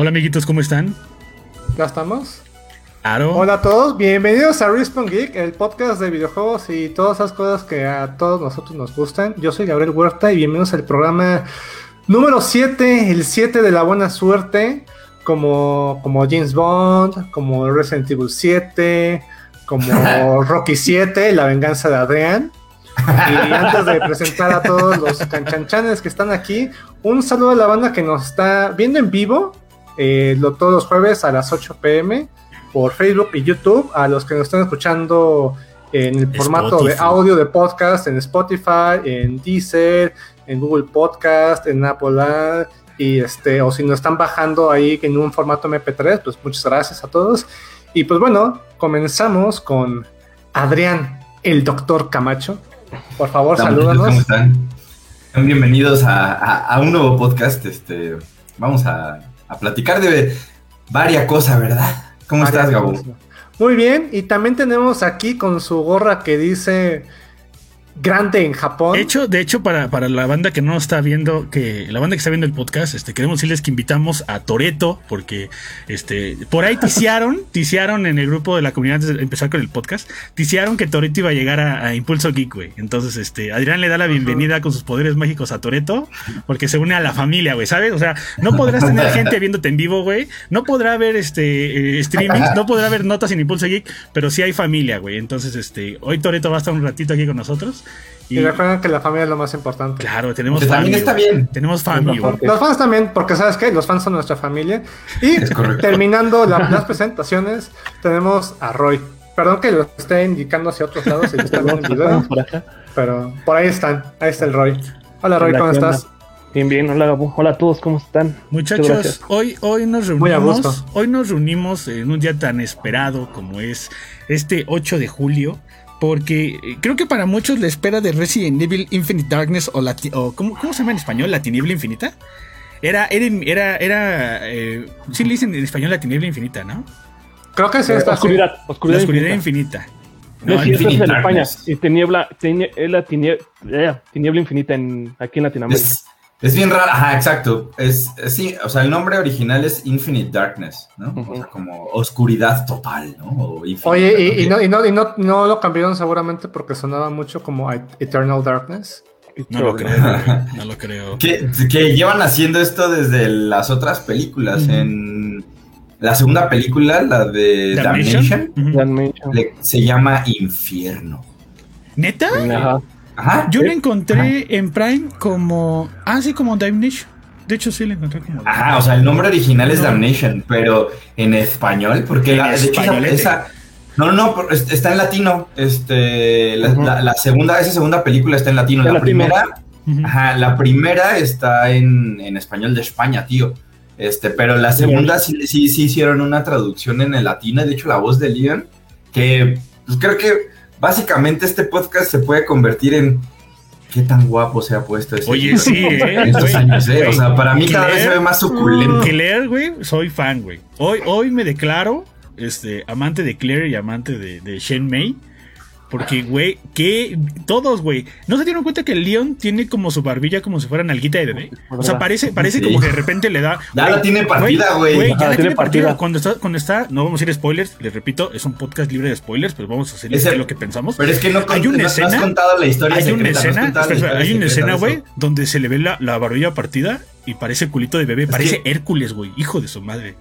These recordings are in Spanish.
Hola amiguitos, ¿cómo están? ¿Ya estamos? Hola a todos, bienvenidos a Respawn Geek, el podcast de videojuegos y todas esas cosas que a todos nosotros nos gustan. Yo soy Gabriel Huerta y bienvenidos al programa número 7, el 7 de la buena suerte, como, como James Bond, como Resident Evil 7, como Rocky 7, La venganza de Adrián. Y antes de presentar a todos los canchanchanes que están aquí, un saludo a la banda que nos está viendo en vivo eh, lo, todos los jueves a las 8 pm por Facebook y YouTube. A los que nos están escuchando en el formato de audio de podcast en Spotify, en Deezer, en Google Podcast, en Apple y este, o si nos están bajando ahí en un formato MP3, pues muchas gracias a todos. Y pues bueno, comenzamos con Adrián, el doctor Camacho. Por favor, salúdanos. ¿Cómo están? Bienvenidos a, un nuevo podcast. Este, vamos a, platicar de varias cosas, ¿verdad? ¿Cómo estás, Gabo? Muy bien, y también tenemos aquí con su gorra que dice grande en Japón. De hecho, de hecho para, para, la banda que no está viendo, que la banda que está viendo el podcast, este, queremos decirles que invitamos a Toreto, porque este, por ahí ticiaron, ticiaron en el grupo de la comunidad antes de empezar con el podcast, ticiaron que Toreto iba a llegar a, Impulso Geek, güey. Entonces, este, Adrián le da la bienvenida con sus poderes mágicos a Toreto, porque se une a la familia, güey, ¿sabes? O sea, no podrás tener gente viéndote en vivo, güey. No podrá haber este eh, streaming, no podrá haber notas en Impulso Geek, pero sí hay familia, güey. Entonces, este, hoy Toreto va a estar un ratito aquí con nosotros. Y, recuerden que la familia es lo más importante. Claro, tenemos familia. También está bien. Tenemos familia. Los fans también, porque ¿sabes qué? Los fans son nuestra familia. Y terminando las presentaciones, tenemos a Roy. Perdón que lo esté indicando hacia otros lados y están viendo el video. Pero por ahí están. Ahí está el Roy. Hola Roy, ¿cómo estás? Bien, bien, hola Hola a todos, ¿cómo están? Muchachos, hoy, hoy nos reunimos. Hoy nos reunimos en un día tan esperado como es este 8 de julio porque eh, creo que para muchos la espera de Resident Evil Infinite Darkness o, la, o ¿cómo, se llama en español? ¿La tiniebla infinita? Era, era, era, era eh, sí le dicen en español la tiniebla infinita, ¿no? Creo que es esta. Oscuridad, oscuridad, la oscuridad infinita. No, sí, es en España. Y tiniebla, tiniebla, eh, tiniebla infinita en, aquí en Latinoamérica. Es bien raro, ajá, exacto. Es, sí, o sea, el nombre original es Infinite Darkness, ¿no? O sea, como oscuridad total, ¿no? Oye, y, no, y, no, y no, no, lo cambiaron seguramente porque sonaba mucho como Eternal Darkness. No lo creo, no lo creo. Que, que, llevan haciendo esto desde las otras películas. En la segunda película, la de Damnation, se llama Infierno. ¿Neta? Ajá. Yo la encontré en Prime como. Ah, sí, como Damnation. De hecho, sí la encontré como. Ajá, o sea, el nombre original es Damnation, pero en español, porque la, de hecho esa, No, no, no, está en latino. Este, la, segunda, esa segunda película está en latino. La primera, ajá, la primera está en, en, español de España, tío. Este, pero la segunda sí, sí, sí hicieron una traducción en el latino. De hecho, la voz de Leon, que pues, creo que básicamente este podcast se puede convertir en qué tan guapo se ha puesto ese Oye, sí, ¿eh? estos años, ¿eh? o sea, para mí cada vez se ve más suculento. Claire, güey, soy fan, güey. Hoy, hoy me declaro este, amante de Claire y amante de, de Shen Mei. Porque, güey, que todos, güey. ¿No se dieron cuenta que el Leon tiene como su barbilla como si fuera nalguita de bebé? O sea, parece, parece como que de repente le da. Ya la tiene partida, güey. Ya la tiene partida. Cuando está, cuando está, no vamos a ir spoilers, les repito, es un podcast libre de spoilers, pero vamos a hacer lo que pensamos. Pero es que no, hay una escena, has contado la historia. Hay una escena, hay una escena, güey, donde se le ve la, la barbilla partida y parece culito de bebé, parece Hércules, güey, hijo de su madre.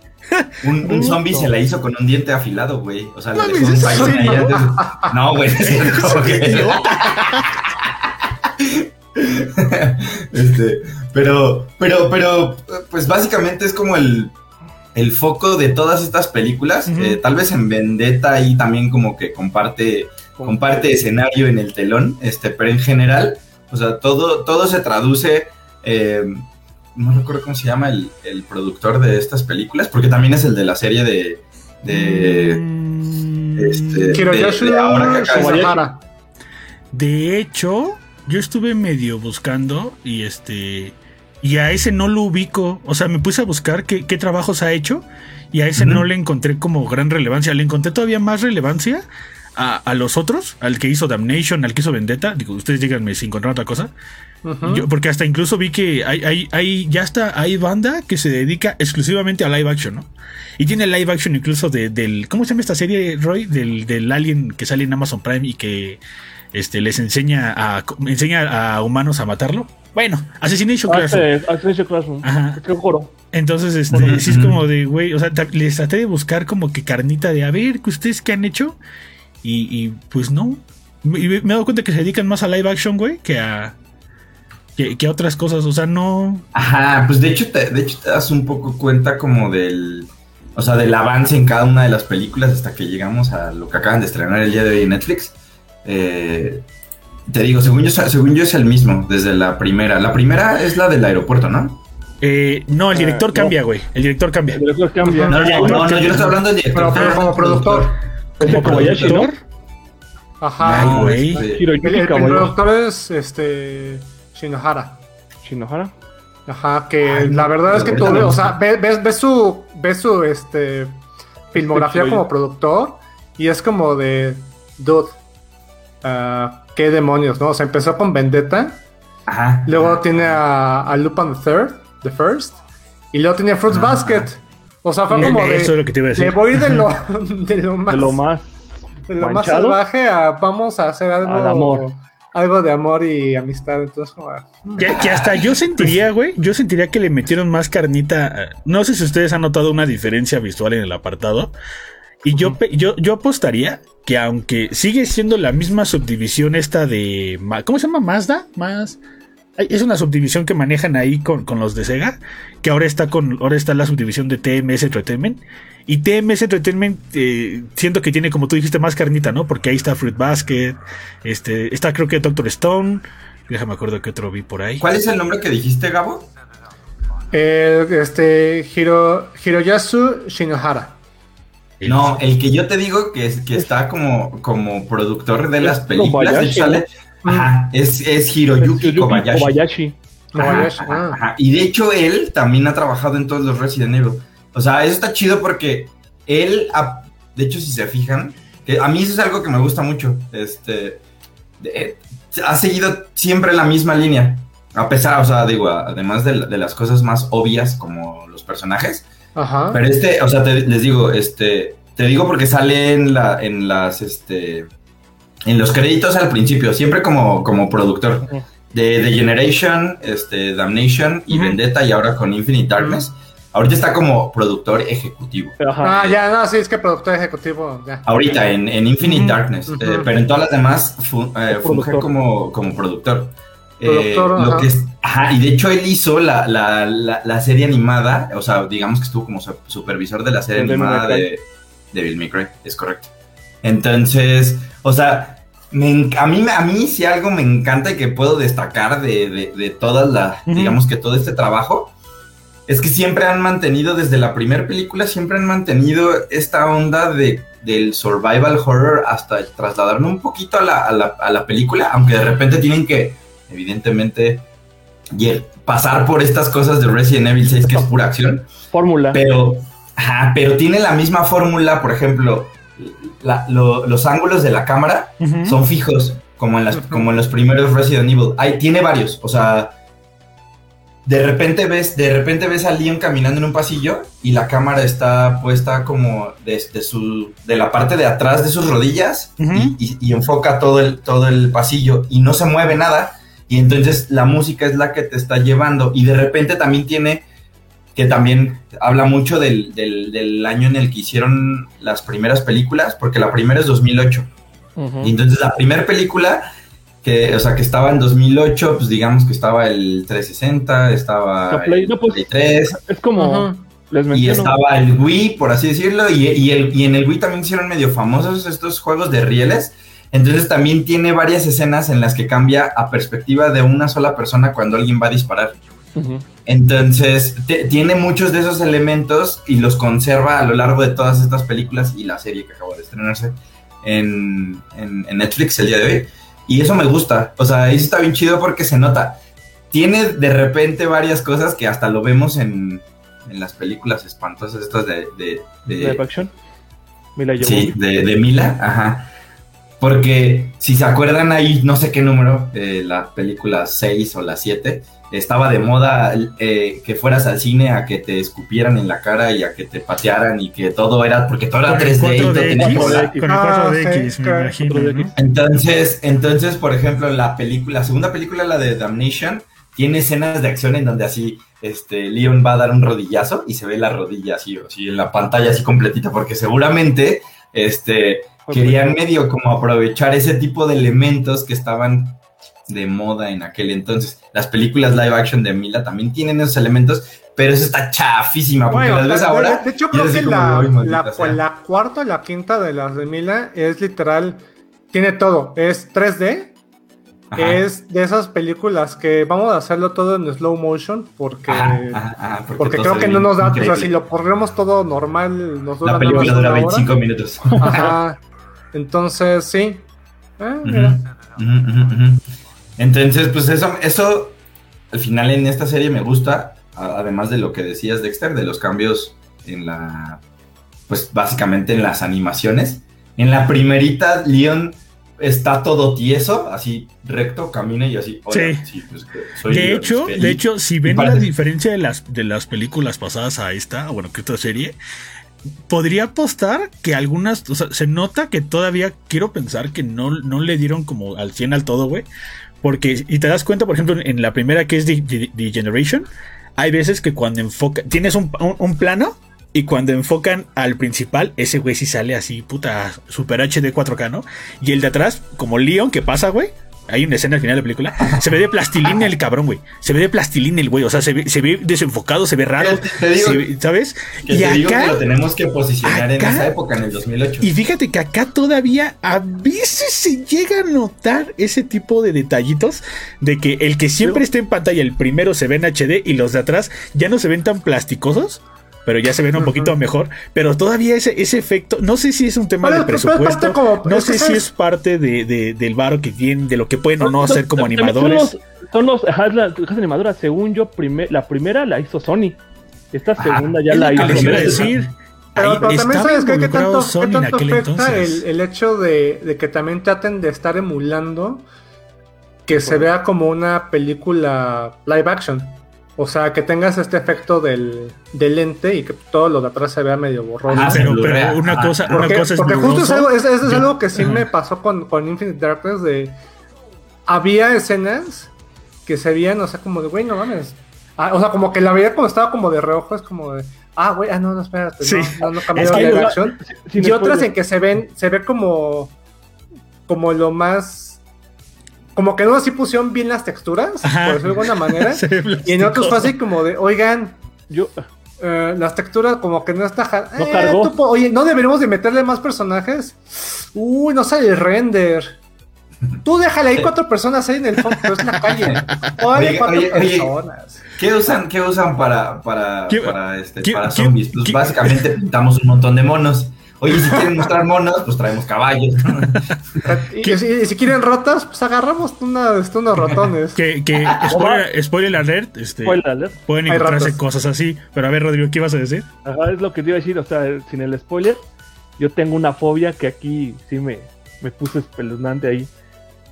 Un, un zombie se la hizo con un diente afilado, güey. O sea, le dejó un baño ahí. No, güey. este, pero, pero, pero, pues básicamente es como el, el foco de todas estas películas. Eh, tal vez en Vendetta ahí también como que comparte, comparte escenario en el telón, este, pero en general, o sea, todo, todo se traduce eh, no recuerdo cómo se llama el, productor de estas películas, porque también es el de la serie de. de. Mm. este, de, ahora que De hecho, yo estuve medio buscando y este. Y a ese no lo ubico. O sea, me puse a buscar qué, trabajos ha hecho. Y a ese no le encontré como gran relevancia. Le encontré todavía más relevancia a, los otros, al que hizo Damnation, al que hizo Vendetta. Digo, ustedes díganme si encontraron otra cosa. Porque hasta incluso vi que hay, hay, hay, ya está, hay banda que se dedica exclusivamente a live action, ¿no? Y tiene live action incluso de, del, ¿cómo se llama esta serie, Roy? Del, del alien que sale en Amazon Prime y que este, les enseña a, enseña a humanos a matarlo. Bueno, Assassination ah, Classroom. Assassination Classroom. Ajá. Entonces, este, sí es como de, güey, o sea, les traté de buscar como que carnita de, a ver, ¿ustedes qué han hecho? Y, pues no. Y me he dado cuenta que se dedican más a live action, güey, que a, que, a otras cosas, o sea, no... Ajá, pues de hecho, te, de hecho te das un poco cuenta como del... O sea, del avance en cada una de las películas hasta que llegamos a lo que acaban de estrenar el día de hoy en Netflix. Eh, te digo, según yo, según yo es el mismo, desde la primera. La primera es la del aeropuerto, ¿no? Eh, no, el director ah, cambia, güey. El director cambia. El director cambia. No, no, no, yo no estoy hablando del director. Pero, como productor. ¿Como productor? Ajá. Ay, güey. El, el, productor es este Shinohara. Shinohara. Ajá, que la verdad es que tú, o sea, ves, ves, su, ves su este, filmografía como productor y es como de, dude, uh, qué demonios, ¿no? O sea, empezó con Vendetta, ajá, luego tiene a, a Lupin the Third, The First, y luego tiene Fruits Basket. O sea, fue como de, Eso es lo que te iba a decir. de voy de lo, de lo más... De lo más... De lo más salvaje a vamos a hacer algo... Al amor algo de amor y amistad. Entonces, como, que, hasta yo sentiría, güey, yo sentiría que le metieron más carnita. No sé si ustedes han notado una diferencia visual en el apartado. Y yo, yo, yo apostaría que aunque sigue siendo la misma subdivisión esta de... ¿Cómo se llama? Mazda? Más... Es una subdivisión que manejan ahí con, los de Sega, que ahora está con ahora está la subdivisión de TMS Entertainment. Y TMS Entertainment eh, siento que tiene, como tú dijiste, más carnita, ¿no? Porque ahí está Fruit Basket, este, está creo que Doctor Stone, déjame acuerdo que otro vi por ahí. ¿Cuál es el nombre que dijiste, Gabo? este, Hiro, Hiroyasu Shinohara. No, el que yo te digo que, es, que está como, como productor de las películas, sale, Ajá, es, es Hiroyuki, Kobayashi. Ah. Y de hecho él también ha trabajado en todos los Resident Evil. O sea, eso está chido porque él, de hecho si se fijan, que a mí eso es algo que me gusta mucho. Este, ha seguido siempre la misma línea. A pesar, o sea, digo, además de, las cosas más obvias como los personajes. Ajá. Pero este, o sea, les digo, este, te digo porque sale en, la, en las, este, en los créditos al principio, siempre como, como productor. De The Generation, este, Damnation y Vendetta y ahora con Infinite Darkness. Ahorita está como productor ejecutivo. Ah, ya, no, sí, es que productor ejecutivo, ya. Ahorita en, Infinite Darkness, eh, pero en todas las demás eh, funge como, como productor. Eh, lo que ajá, y de hecho él hizo la, la, la, serie animada, o sea, digamos que estuvo como supervisor de la serie animada de, de Bill McRae, es correcto. Entonces, o sea, a, mí, a mí si algo me encanta y que puedo destacar de, de, de todas la, digamos que todo este trabajo, es que siempre han mantenido, desde la primera película, siempre han mantenido esta onda de, del survival horror hasta trasladarlo un poquito a la, a, la, película, aunque de repente tienen que, evidentemente, pasar por estas cosas de Resident Evil 6, que es pura acción. Fórmula. Pero, pero tiene la misma fórmula, por ejemplo, los ángulos de la cámara son fijos, como en, las, como en los primeros Resident Evil. Hay, tiene varios, o sea, de repente ves, de repente ves a Leon caminando en un pasillo y la cámara está puesta como de, su, de la parte de atrás de sus rodillas y, enfoca todo el, todo el pasillo y no se mueve nada. Y entonces la música es la que te está llevando. Y de repente también tiene que también habla mucho del, del, año en el que hicieron las primeras películas, porque la primera es 2008. Y entonces la primera película, que, o sea, que estaba en 2008, pues digamos que estaba el 360, estaba el no, pues, 3. Es como... y estaba el Wii, por así decirlo, y, y, el, y en el Wii también hicieron medio famosos estos juegos de rieles. Entonces también tiene varias escenas en las que cambia a perspectiva de una sola persona cuando alguien va a disparar. Entonces, tiene muchos de esos elementos y los conserva a lo largo de todas estas películas y la serie que acabo de estrenarse en, Netflix el día de hoy. Y eso me gusta. O sea, eso está bien chido porque se nota. Tiene de repente varias cosas que hasta lo vemos en, las películas espantosas estas de... ¿De, de, Mila Sí, de, Mila, ajá. Porque si se acuerdan ahí, no sé qué número, eh, la película 6 o la 7, estaba de moda eh, que fueras al cine a que te escupieran en la cara y a que te patearan y que todo era, porque todo era 3D. Con el 4DX, me imagino. Entonces, entonces, por ejemplo, la película, la segunda película, la de Damnation, tiene escenas de acción en donde así este, Leon va a dar un rodillazo y se ve la rodilla así, así en la pantalla así completita, porque seguramente este, querían medio como aprovechar ese tipo de elementos que estaban de moda en aquel entonces. Las películas live action de Mila también tienen esos elementos, pero eso está chafísima porque las ves ahora. De, hecho, creo que la, la, la, cuarta o la quinta de las de Mila es literal, tiene todo. Es 3D, es de esas películas que vamos a hacerlo todo en slow motion porque, porque, creo que no nos da, o sea, si lo ponemos todo normal, nos dura La película dura 25 minutos. Ajá. Entonces, sí. Eh, Entonces, pues eso, eso al final en esta serie me gusta, además de lo que decías, Dexter, de los cambios en la, pues básicamente en las animaciones. En la primerita, Leon está todo tieso, así recto, camina y así. sí. Pues, de hecho, de hecho, si ven la diferencia de las, de las películas pasadas a esta, bueno, que esta serie, podría apostar que algunas, o sea, se nota que todavía quiero pensar que no, no le dieron como al 100 al todo, güey. Porque, y te das cuenta, por ejemplo, en la primera que es The, Generation, hay veces que cuando enfoca, tienes un, plano y cuando enfocan al principal, ese güey sí sale así, puta, super HD 4K, ¿no? Y el de atrás, como Leon, que pasa, güey. Hay una escena al final de la película. Se ve de plastilina el cabrón, güey. Se ve de plastilina el güey. O sea, se ve, se ve desenfocado, se ve raro. ¿Sabes? y acá. lo tenemos que posicionar en esa época, en el 2008. Y fíjate que acá todavía a veces se llega a notar ese tipo de detallitos de que el que siempre está en pantalla, el primero se ve en HD y los de atrás ya no se ven tan plasticosos pero ya se ven un poquito mejor. Pero todavía ese, ese efecto, no sé si es un tema de presupuesto, no sé si es parte de, del varo que tienen, de lo que pueden o no hacer como animadores. Son los, son las, animadoras, según yo, la primera la hizo Sony. Esta segunda ya la hizo. decir. Pero, también sabes que, que tanto, tanto afecta el, el, hecho de, de, que también traten de estar emulando que se vea como una película live action. O sea, que tengas este efecto del, del, lente y que todo lo de atrás se vea medio borroso. Ah, pero, una cosa, una cosa es Porque justo es algo, eso es algo que sí me pasó con, con, Infinite Darkness de... Había escenas que se veían, o sea, como de, güey, no mames. Ah, o sea, como que la veía como estaba como de reojo, es como de... Ah, güey, ah, no, no, espérate, no, no, cambió la reacción. y otras en que se ven, se ve como... Como lo más como que no así pusieron bien las texturas, por decirlo de alguna manera. y en otros fue así como de, oigan, yo eh, las texturas como que no está no eh, oye, no deberíamos de meterle más personajes. Uy, no sale el render. Tú déjale ahí cuatro personas ahí en el fondo, pero es la calle. Oye, cuatro personas. ¿Qué usan, qué usan para, para, para, este, para zombies? Pues básicamente pintamos un montón de monos. Oye, si quieren mostrar monos, pues traemos caballos. y, si, quieren rotas, pues agarramos unos ratones. Que, que spoiler, spoiler, alert, este, pueden encontrarse cosas así. Pero a ver, Rodrigo, ¿qué ibas a decir? Ajá, es lo que te iba a decir, o sea, sin el spoiler, yo tengo una fobia que aquí sí me, me puse espeluznante ahí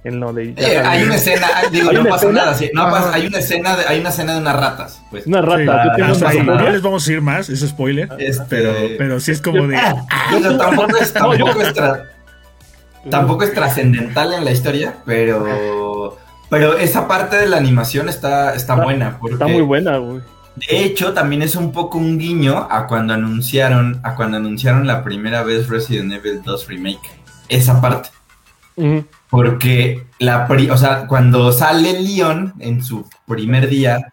en lo de. Eh, hay una escena, digo, no pasa nada. no pasa, hay una escena, de, hay una escena de unas ratas. Pues. Una rata. Sí, no les vamos a decir más, es spoiler. Este, pero, pero sí es como de. tampoco es, tampoco es, tampoco es trascendental en la historia, pero. Pero esa parte de la animación está, está, buena. Porque, está muy buena, güey. De hecho, también es un poco un guiño a cuando anunciaron, a cuando anunciaron la primera vez Resident Evil 2 Remake. Esa parte. Porque la o sea, cuando sale Leon en su primer día,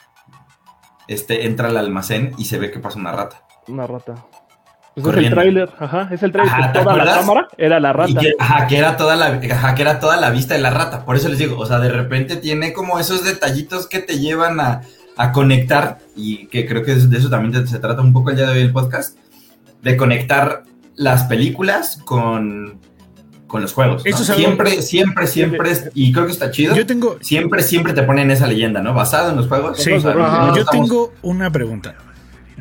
este entra al almacén y se ve que pasa una rata. Una rata. Pues es el tráiler, ajá, es el tráiler que toda la cámara era la rata. ajá, que era toda la, ajá, que era toda la vista de la rata. Por eso les digo, o sea, de repente tiene como esos detallitos que te llevan a, a conectar, y que creo que de eso también se trata un poco el día de hoy el podcast, de conectar las películas con con los juegos. Siempre, siempre, siempre, y creo que está chido. Yo tengo. Siempre, siempre te ponen esa leyenda, ¿no? Basado en los juegos. Sí, yo tengo una pregunta.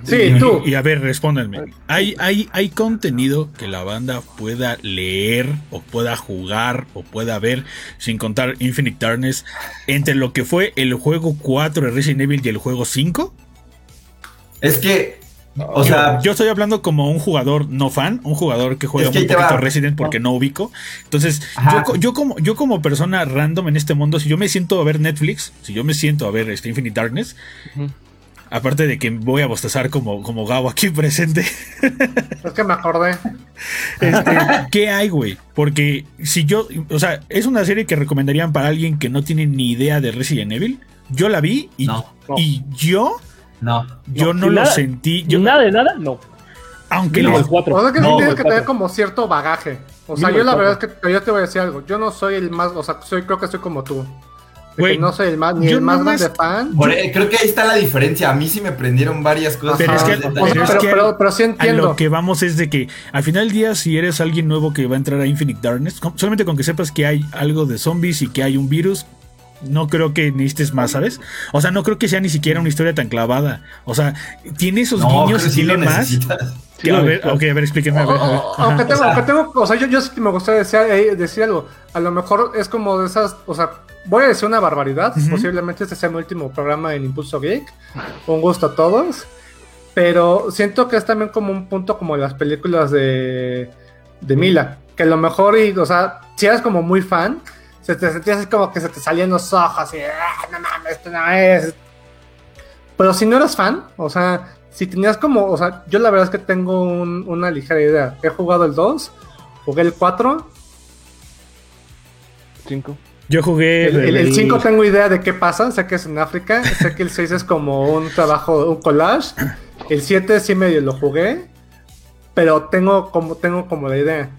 Sí, tú. Y, a ver, respóndanme. ¿Hay, hay, ¿Hay contenido que la banda pueda leer o pueda jugar o pueda ver, sin contar Infinite Darkness, entre lo que fue el juego 4 de Resident Evil y el juego 5? Es que o sea, yo estoy hablando como un jugador no fan, un jugador que juega muy poquito Resident porque no ubico. Entonces, yo, como, yo como persona random en este mundo, si yo me siento a ver Netflix, si yo me siento a ver este Infinite Darkness, aparte de que voy a bostezar como, como Gabo aquí presente. es que me acordé. Este, ¿Qué hay, güey? Porque si yo, o sea, es una serie que recomendarían para alguien que no tiene ni idea de Resident Evil. Yo la vi y, y yo no. Yo no, lo sentí. Yo, nada de nada, no. Aunque no. 4. O sea que tienes que tener como cierto bagaje. O sea, yo la verdad es que yo te voy a decir algo. Yo no soy el más, o sea, soy, creo que soy como tú. no soy el más, ni el más grande fan. creo que ahí está la diferencia. A mí sí me prendieron varias cosas. Pero, es que, pero, pero, sí entiendo. A lo que vamos es de que al final del día, si eres alguien nuevo que va a entrar a Infinite Darkness, solamente con que sepas que hay algo de zombies y que hay un virus, no creo que necesites más, ¿sabes? O sea, no creo que sea ni siquiera una historia tan clavada. O sea, tiene esos guiños y tiene más. a ver, ok, a ver, explíqueme. A ver, Aunque tengo, aunque tengo, o sea, yo, yo sí me gustaría decir, eh, decir, algo. A lo mejor es como de esas, o sea, voy a decir una barbaridad. Posiblemente este sea mi último programa en Impulso Geek. Un gusto a todos. Pero siento que es también como un punto como las películas de, de Mila. Que a lo mejor, y, o sea, si eres como muy fan, se te sentías así como que se te salían los ojos y ah, no mames, esto no es. Pero si no eras fan, o sea, si tenías como, o sea, yo la verdad es que tengo una ligera idea. He jugado el 2, jugué el 4. 5. Yo jugué. El 5 tengo idea de qué pasa, sé que es en África, sé que el 6 es como un trabajo, un collage. El 7 sí medio lo jugué, pero tengo como, tengo como la idea.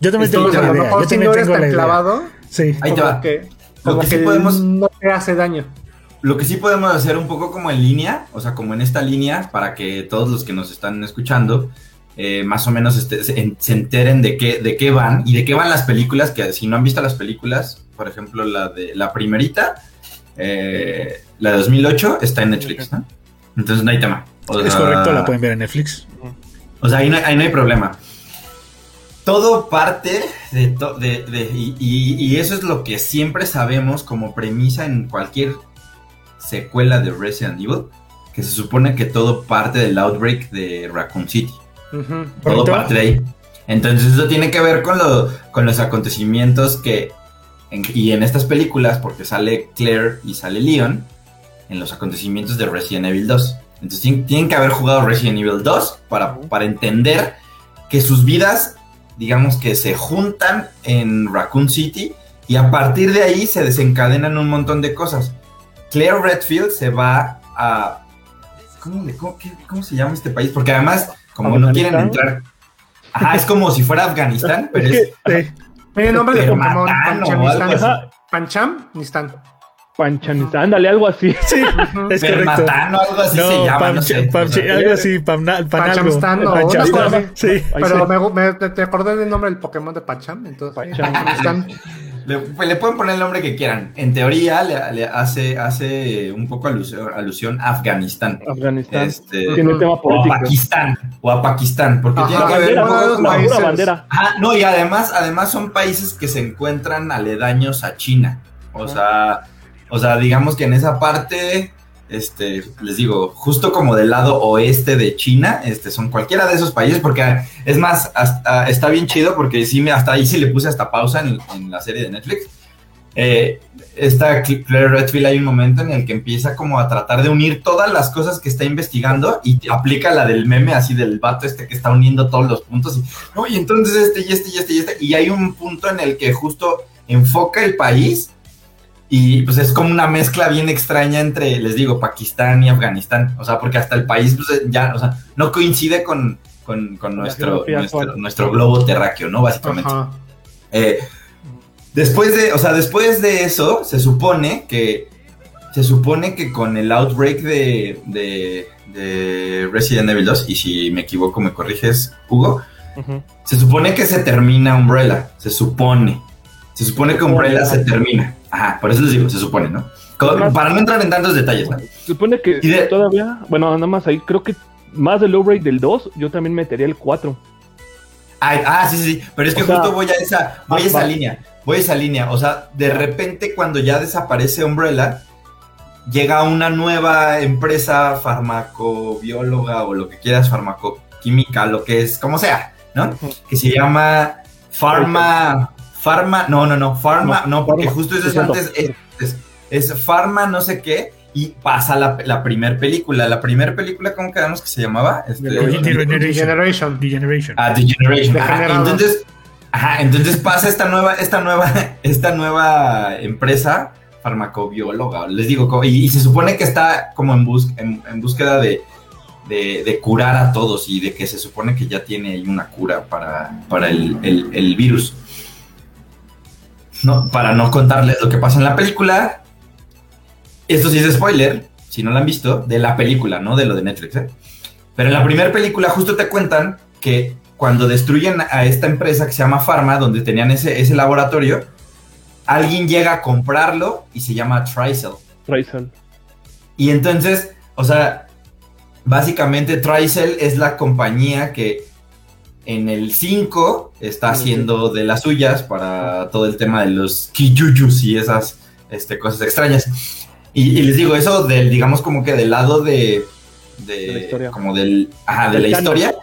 Yo también tengo la idea. A lo mejor si no eres tan clavado, Sí. Ahí como que, lo que, sí podemos, no te hace daño. Lo que sí podemos hacer un poco como en línea, o sea, como en esta línea, para que todos los que nos están escuchando, eh, más o menos este, se, enteren de qué, de qué van y de qué van las películas, que si no han visto las películas, por ejemplo, la de la primerita, eh, la de 2008, está en Netflix, ¿no? Entonces no hay tema. es correcto, la pueden ver en Netflix. O sea, ahí no, ahí no hay problema todo parte de, de, y, eso es lo que siempre sabemos como premisa en cualquier secuela de Resident Evil, que se supone que todo parte del outbreak de Raccoon City. Todo parte de ahí. Entonces eso tiene que ver con, lo, con los acontecimientos que, y en estas películas, porque sale Claire y sale Leon, en los acontecimientos de Resident Evil 2. Entonces tienen, que haber jugado Resident Evil 2 para, para entender que sus vidas digamos que se juntan en Raccoon City y a partir de ahí se desencadenan un montón de cosas. Claire Redfield se va a... ¿Cómo, se llama este país? Porque además, como no quieren entrar... Ajá, es como si fuera Afganistán, pero es... Tiene nombre de Pokémon, Pancham, Nistán. Panchanista, ándale, algo así. Sí, es correcto. algo así no, se llama, no sé. algo así, pam, no, sí. Pero me, me, te acordé del nombre del Pokémon de Pancham, entonces Panchamistán. Le, pues, le, pueden poner el nombre que quieran. En teoría le, le hace, hace un poco alusión, alusión a Afganistán. Afganistán. Este, tiene tema político. O a Pakistán. O a Pakistán. Porque Ajá, tiene que ver con la bandera. Ah, no, y además, además son países que se encuentran aledaños a China. O sea, o sea, digamos que en esa parte, este, les digo, justo como del lado oeste de China, este, son cualquiera de esos países, porque es más, hasta, está bien chido, porque sí, hasta ahí sí le puse hasta pausa en, la serie de Netflix. Eh, esta Claire Redfield hay un momento en el que empieza como a tratar de unir todas las cosas que está investigando y aplica la del meme así del vato este que está uniendo todos los puntos y, no, y entonces este y este y este y este y hay un punto en el que justo enfoca el país y pues es como una mezcla bien extraña entre, les digo, Pakistán y Afganistán. O sea, porque hasta el país pues, ya, o sea, no coincide con, nuestro, nuestro, globo terráqueo, ¿no? Básicamente. Eh, después de, o sea, después de eso, se supone que, se supone que con el outbreak de, de, Resident Evil 2, y si me equivoco me corriges, Hugo, se supone que se termina Umbrella, se supone. Se supone que Umbrella se termina. Ajá, por eso les digo, se supone, ¿no? para no entrar en tantos detalles, ¿no? Se supone que todavía, bueno, nada más ahí, creo que más del Blu-ray del 2, yo también metería el 4. ah, sí, sí, pero es que justo voy a esa, voy a esa línea, voy a esa línea, o sea, de repente cuando ya desaparece Umbrella, llega una nueva empresa farmacobióloga o lo que quieras, farmacoquímica, lo que es, como sea, ¿no? Que se llama Pharma, Pharma, no, no, no, Pharma, no, porque justo eso es antes, es, es, Pharma no sé qué, y pasa la, la primera película. La primera película, ¿cómo quedamos que se llamaba? Este, Degeneration. Degeneration. Ah, Degeneration. entonces, ajá, entonces pasa esta nueva, esta nueva, esta nueva empresa farmacobióloga, les digo, y, se supone que está como en, bus, en, búsqueda de, de, curar a todos y de que se supone que ya tiene una cura para, para el, el, virus. No, para no contarles lo que pasa en la película, esto sí es spoiler, si no lo han visto, de la película, no de lo de Netflix. ¿eh? Pero en la primera película justo te cuentan que cuando destruyen a esta empresa que se llama Pharma, donde tenían ese, ese laboratorio, alguien llega a comprarlo y se llama Tricel. Tricel. Y entonces, o sea, básicamente Tricel es la compañía que en el 5 está haciendo de las suyas para todo el tema de los kijujus y esas este, cosas extrañas. Y, les digo, eso del, digamos, como que del lado de. De, la historia. Como del. Ajá, de la historia.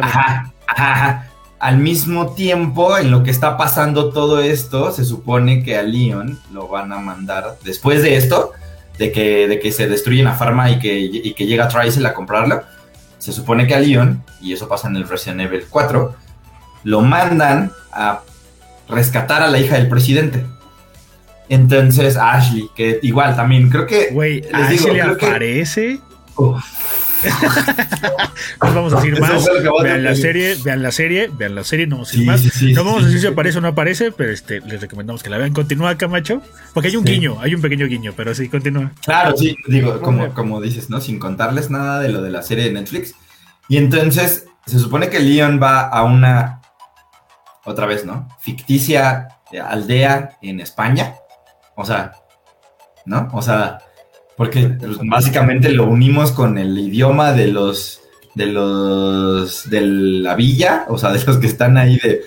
ajá, ajá, al mismo tiempo, en lo que está pasando todo esto, se supone que a Leon lo van a mandar después de esto, de que, de que se destruye la farma y que, que llega Tricel a comprarlo. Se supone que a Leon, y eso pasa en el Resident Evil 4, lo mandan a rescatar a la hija del presidente. Entonces, Ashley, que igual también creo que. Güey, Ashley aparece. no vamos a decir más. Vean la serie, vean la serie, vean la serie, no vamos a decir más. no vamos a decir si aparece o no aparece, pero este, les recomendamos que la vean. Continúa, Camacho. Porque hay un guiño, hay un pequeño guiño, pero sí, continúa. Claro, sí, digo, como, como dices, ¿no? Sin contarles nada de lo de la serie de Netflix. Y entonces, se supone que Leon va a una, otra vez, ¿no? Ficticia aldea en España. O sea, ¿no? O sea, porque pues, básicamente lo unimos con el idioma de los de los de la villa, o sea, de los que están ahí de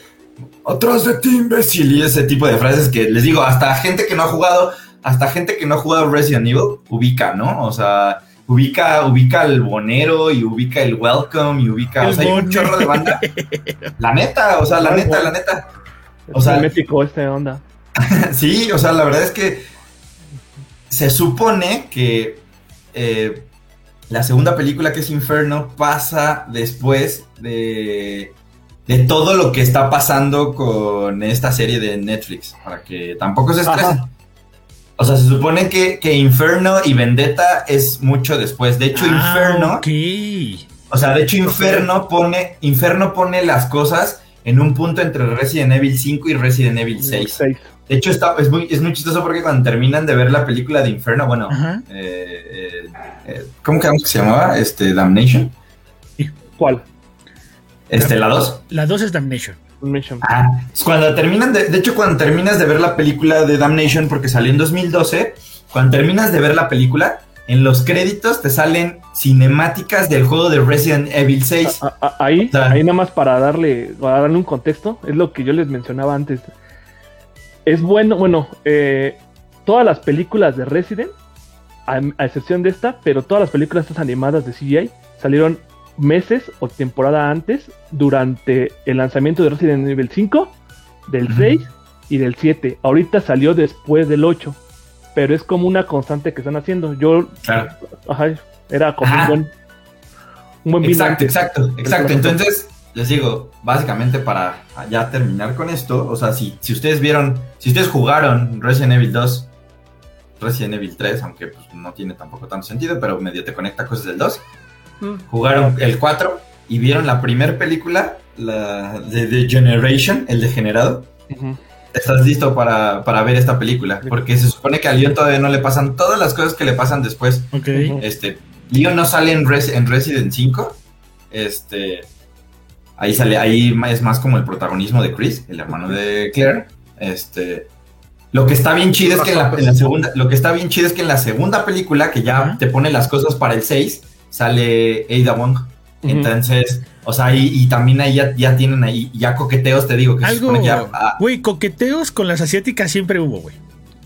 atrás de ti, imbécil, y ese tipo de frases que les digo, hasta gente que no ha jugado, hasta gente que no ha jugado Resident Evil ubica, ¿no? O sea, ubica, ubica el bonero y ubica el welcome y ubica, o sea, hay un chorro de banda. La neta, o sea, la neta, la neta. O sea, México este onda. sí, o sea, la verdad es que se supone que eh, la segunda película que es Inferno pasa después de, de todo lo que está pasando con esta serie de Netflix, para que tampoco se estresen. O sea, se supone que, Inferno y Vendetta es mucho después. De hecho, ah, Inferno. O sea, de hecho, Inferno pone, Inferno pone las cosas en un punto entre Resident Evil 5 y Resident Evil 6. De hecho, está, es, muy, es muy chistoso porque cuando terminan de ver la película de Inferno, bueno, eh, eh, eh, ¿cómo que se llamaba? Este, Damnation. ¿Cuál? Este, la 2. La 2 es Damnation. Ah, cuando terminan de, de hecho, cuando terminas de ver la película de Damnation, porque salió en 2012, cuando terminas de ver la película, en los créditos te salen cinemáticas del juego de Resident Evil 6. ahí, ahí nada más para darle, para darle un contexto, es lo que yo les mencionaba antes es bueno, bueno, eh, todas las películas de Resident, a, excepción de esta, pero todas las películas estas animadas de CGI salieron meses o temporada antes durante el lanzamiento de Resident Evil 5, del 6 y del 7. Ahorita salió después del 8, pero es como una constante que están haciendo. Yo, ajá, era como un buen, un buen Exacto, exacto, exacto. Entonces, les digo, básicamente para ya terminar con esto, o sea, si, si ustedes vieron, si ustedes jugaron Resident Evil 2, Resident Evil 3, aunque pues, no tiene tampoco tanto sentido, pero medio te conecta cosas del 2, mm. jugaron el 4 y vieron la primera película, la de The Generation, el degenerado. Estás listo para, ver esta película, porque se supone que a Leon todavía no le pasan todas las cosas que le pasan después. Este, Leon no sale en, en Resident 5, este Ahí sale, ahí es más como el protagonismo de Chris, el hermano de Claire. Este, lo que está bien chido es que en la, segunda, lo que está bien chido es que en la segunda película, que ya te pone las cosas para el 6, sale Ada Wong. Entonces, o sea, y, también ahí ya, tienen ahí, ya coqueteos, te digo, que Algo, ah, güey, coqueteos con las asiáticas siempre hubo, güey.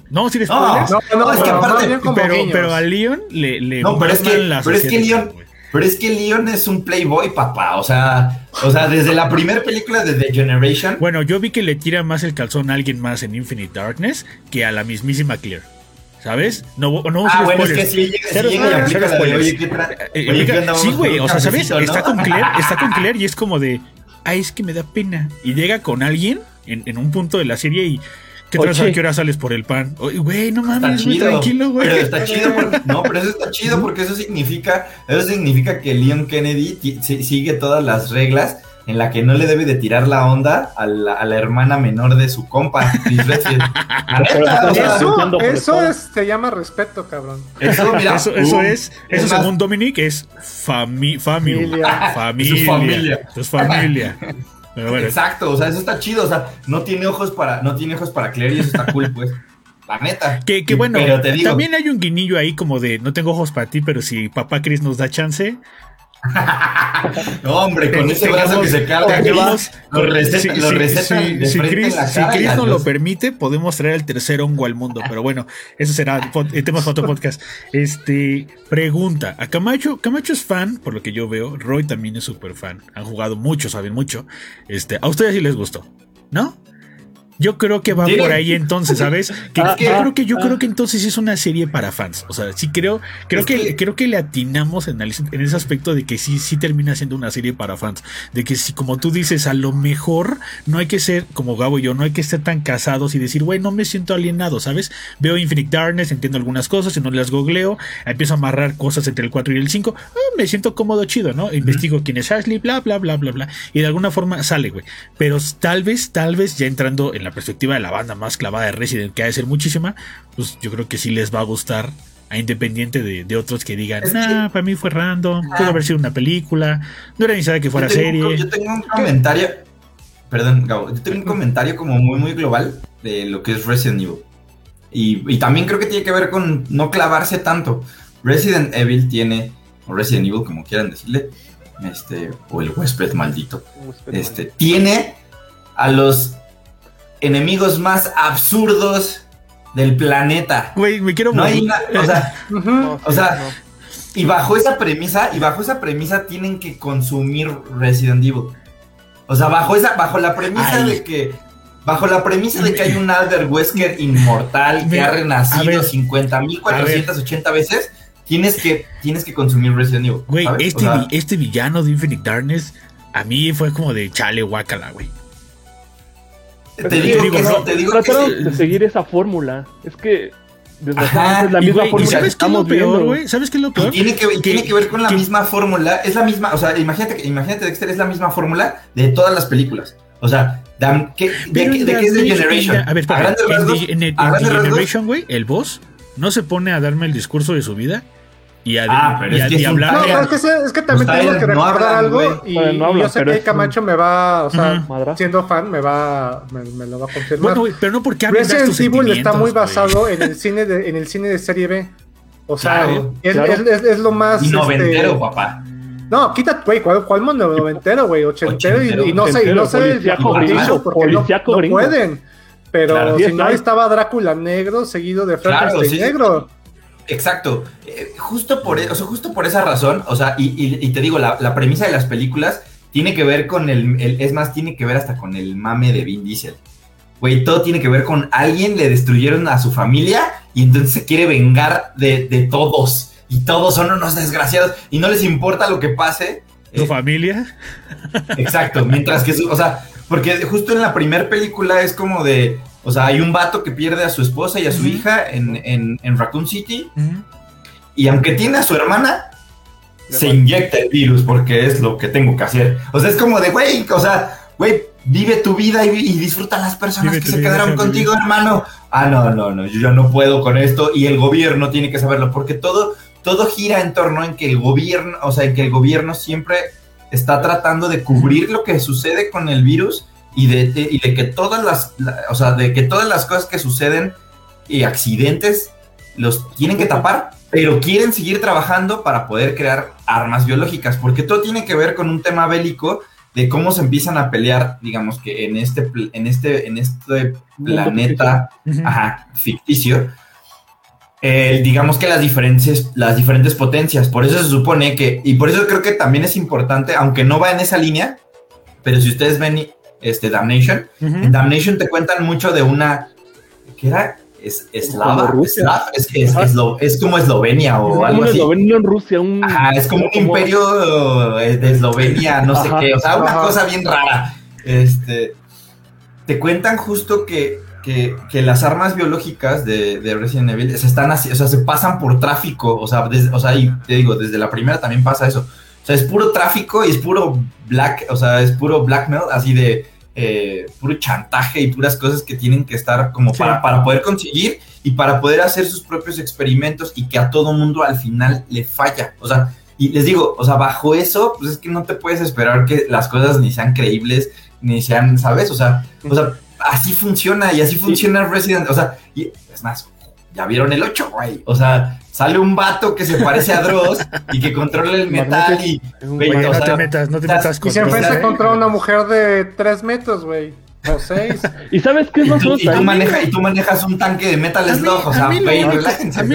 No, si spoilers. No, no, no, es que aparte, pero, pero, a Leon le, le No, pero es que, pero es que Leon, pero es que Leon es un playboy, papá. O sea, o sea, desde la primera película de The Generation. Bueno, yo vi que le tira más el calzón a alguien más en Infinite Darkness que a la mismísima Clear. ¿Sabes? No, no ah, bueno, es que si llega, si Sí, güey, o sea, ¿sabes? Está con Claire, está con Claire y es como de, ay, es que me da pena. Y llega con alguien en, en un punto de la serie y, ¿Qué tal a qué hora sales por el pan? Güey, no mames, muy tranquilo, güey. Pero está chido, no, pero eso está chido porque eso significa, eso significa que Leon Kennedy sigue todas las reglas en la que no le debe de tirar la onda a la, a la hermana menor de su compa, eso, eso se llama respeto, cabrón. Eso, mira, eso, eso es, eso según Dominic es fami familia. Familia. familia. Es familia. Exacto, o sea, eso está chido, o sea, no tiene ojos para, no tiene ojos para Claire y eso está cool, pues. La neta. Que, bueno, también hay un guiñillo ahí como de no tengo ojos para ti, pero si papá Chris nos da chance, no, hombre, con ese brazo que se carga, lo receta, lo receta si, Chris, si Chris nos lo permite, podemos traer el tercer hongo al mundo. Pero bueno, eso será el tema de otro podcast. Este, pregunta: A Camacho, Camacho es fan, por lo que yo veo. Roy también es súper fan. Han jugado mucho, saben mucho. Este, a ustedes sí les gustó, ¿no? Yo creo que va por ahí entonces, ¿sabes? Que, yo creo que yo creo que entonces es una serie para fans. O sea, sí creo, creo que, creo que le atinamos en, en, ese aspecto de que sí, sí termina siendo una serie para fans. De que si, como tú dices, a lo mejor no hay que ser, como Gabo y yo, no hay que estar tan casados y decir, güey, no me siento alienado, ¿sabes? Veo Infinite Darkness, entiendo algunas cosas, y no las googleo, empiezo a amarrar cosas entre el 4 y el 5, ah, me siento cómodo, chido, ¿no? Investigo quién es Ashley, bla, bla, bla, bla, bla. Y de alguna forma sale, güey. Pero tal vez, tal vez ya entrando en la perspectiva de la banda más clavada de Resident, que ha de ser muchísima, pues yo creo que sí les va a gustar a independiente de, otros que digan, ah, para mí fue random, pudo haber sido una película, no era necesario que fuera serie. yo tengo un comentario, perdón, Gabo, yo tengo un comentario como muy, muy global de lo que es Resident Evil. Y, y también creo que tiene que ver con no clavarse tanto. Resident Evil tiene, o Resident Evil, como quieran decirle, este, o el huésped maldito, este, tiene a los enemigos más absurdos del planeta. Güey, me quiero no Hay o sea, o sea y bajo esa premisa, y bajo esa premisa tienen que consumir Resident Evil. O sea, bajo esa, bajo la premisa de que, bajo la premisa de que hay un Alder Wesker inmortal que ha renacido 50.480 veces, tienes que, tienes que consumir Resident Evil. Güey, este, este villano de Infinite Darkness, a mí fue como de chale guacala, güey. Te digo, que no, te digo trataron de seguir esa fórmula. Es que Ajá, es la misma fórmula ¿sabes que estamos viendo, güey? ¿Sabes qué es lo peor? tiene que, tiene que ver con la misma fórmula, es la misma, o sea, imagínate, imagínate Dexter es la misma fórmula de todas las películas. O sea, ¿qué, de, de, qué es The Generation? A ver, espera, en, en, Generation, güey, el boss no se pone a darme el discurso de su vida y a, ah, pero es, que hablar. No, pero es que, es que también tengo que recordar algo. Y, yo sé que Camacho me va, o sea, siendo fan, me va, me, lo va a confirmar. Bueno, pero no porque Resident Evil está muy basado en el cine de, en el cine de serie B. O sea, es, Es, es, lo más. Y noventero, este, papá. No, quítate, güey, ¿cuál, cuál noventero, güey? Ochentero, y, no sé, y no sé porque no, no pueden. Pero si no, estaba Drácula negro seguido de Frankenstein negro. Exacto. Eh, justo, por, e, o sea, justo por esa razón, o sea, y, te digo, la, premisa de las películas tiene que ver con el, Es más, tiene que ver hasta con el mame de Vin Diesel. Güey, todo tiene que ver con alguien le destruyeron a su familia y entonces se quiere vengar de, todos. Y todos son unos desgraciados y no les importa lo que pase. ¿Tu eh, familia? Exacto, mientras que, o sea, porque justo en la primera película es como de, o sea, hay un vato que pierde a su esposa y a su hija en, Raccoon City. Y aunque tiene a su hermana, se inyecta el virus porque es lo que tengo que hacer. O sea, es como de, güey, o sea, güey, vive tu vida y, disfruta las personas que se quedaron contigo, hermano. Ah, no, no, no, yo ya no puedo con esto y el gobierno tiene que saberlo porque todo, todo gira en torno en que el gobierno, o sea, en que el gobierno siempre está tratando de cubrir lo que sucede con el virus y de, de que todas las, o sea, de que todas las cosas que suceden y accidentes los tienen que tapar, pero quieren seguir trabajando para poder crear armas biológicas, porque todo tiene que ver con un tema bélico de cómo se empiezan a pelear, digamos que en este, en este, en este planeta ficticio, digamos que las diferentes, las diferentes potencias. Por eso se supone que, y por eso creo que también es importante, aunque no va en esa línea, pero si ustedes ven este Damnation, en Damnation te cuentan mucho de una, ¿qué era? es eslava, es, es, es, como Eslovenia o algo así. Eslovenia en Rusia, un, Ajá, es como un imperio eh, de Eslovenia, no sé qué, o sea, una cosa bien rara. Este, te cuentan justo que, que, que las armas biológicas de, de, Resident Evil se están así, o sea, se pasan por tráfico, o sea, o sea, y te digo, desde la primera también pasa eso. O sea, es puro tráfico y es puro black, o sea, es puro blackmail, así de eh, puro chantaje y puras cosas que tienen que estar como para, para poder conseguir y para poder hacer sus propios experimentos y que a todo mundo al final le falla. O sea, y les digo, o sea, bajo eso, pues es que no te puedes esperar que las cosas ni sean creíbles, ni sean, ¿sabes? O sea, o sea así funciona y así funciona Resident. O sea, y es más, ya vieron el 8, güey. O sea, sale un vato que se parece a Dross y que controla el metal y... No te metas, no te metas con Y se enfrenta contra una mujer de 3 metros, güey. O 6. ¿Y sabes qué es más y, tú, y, tú manejas, y tú manejas un tanque de Metal Slug, o sea, A mí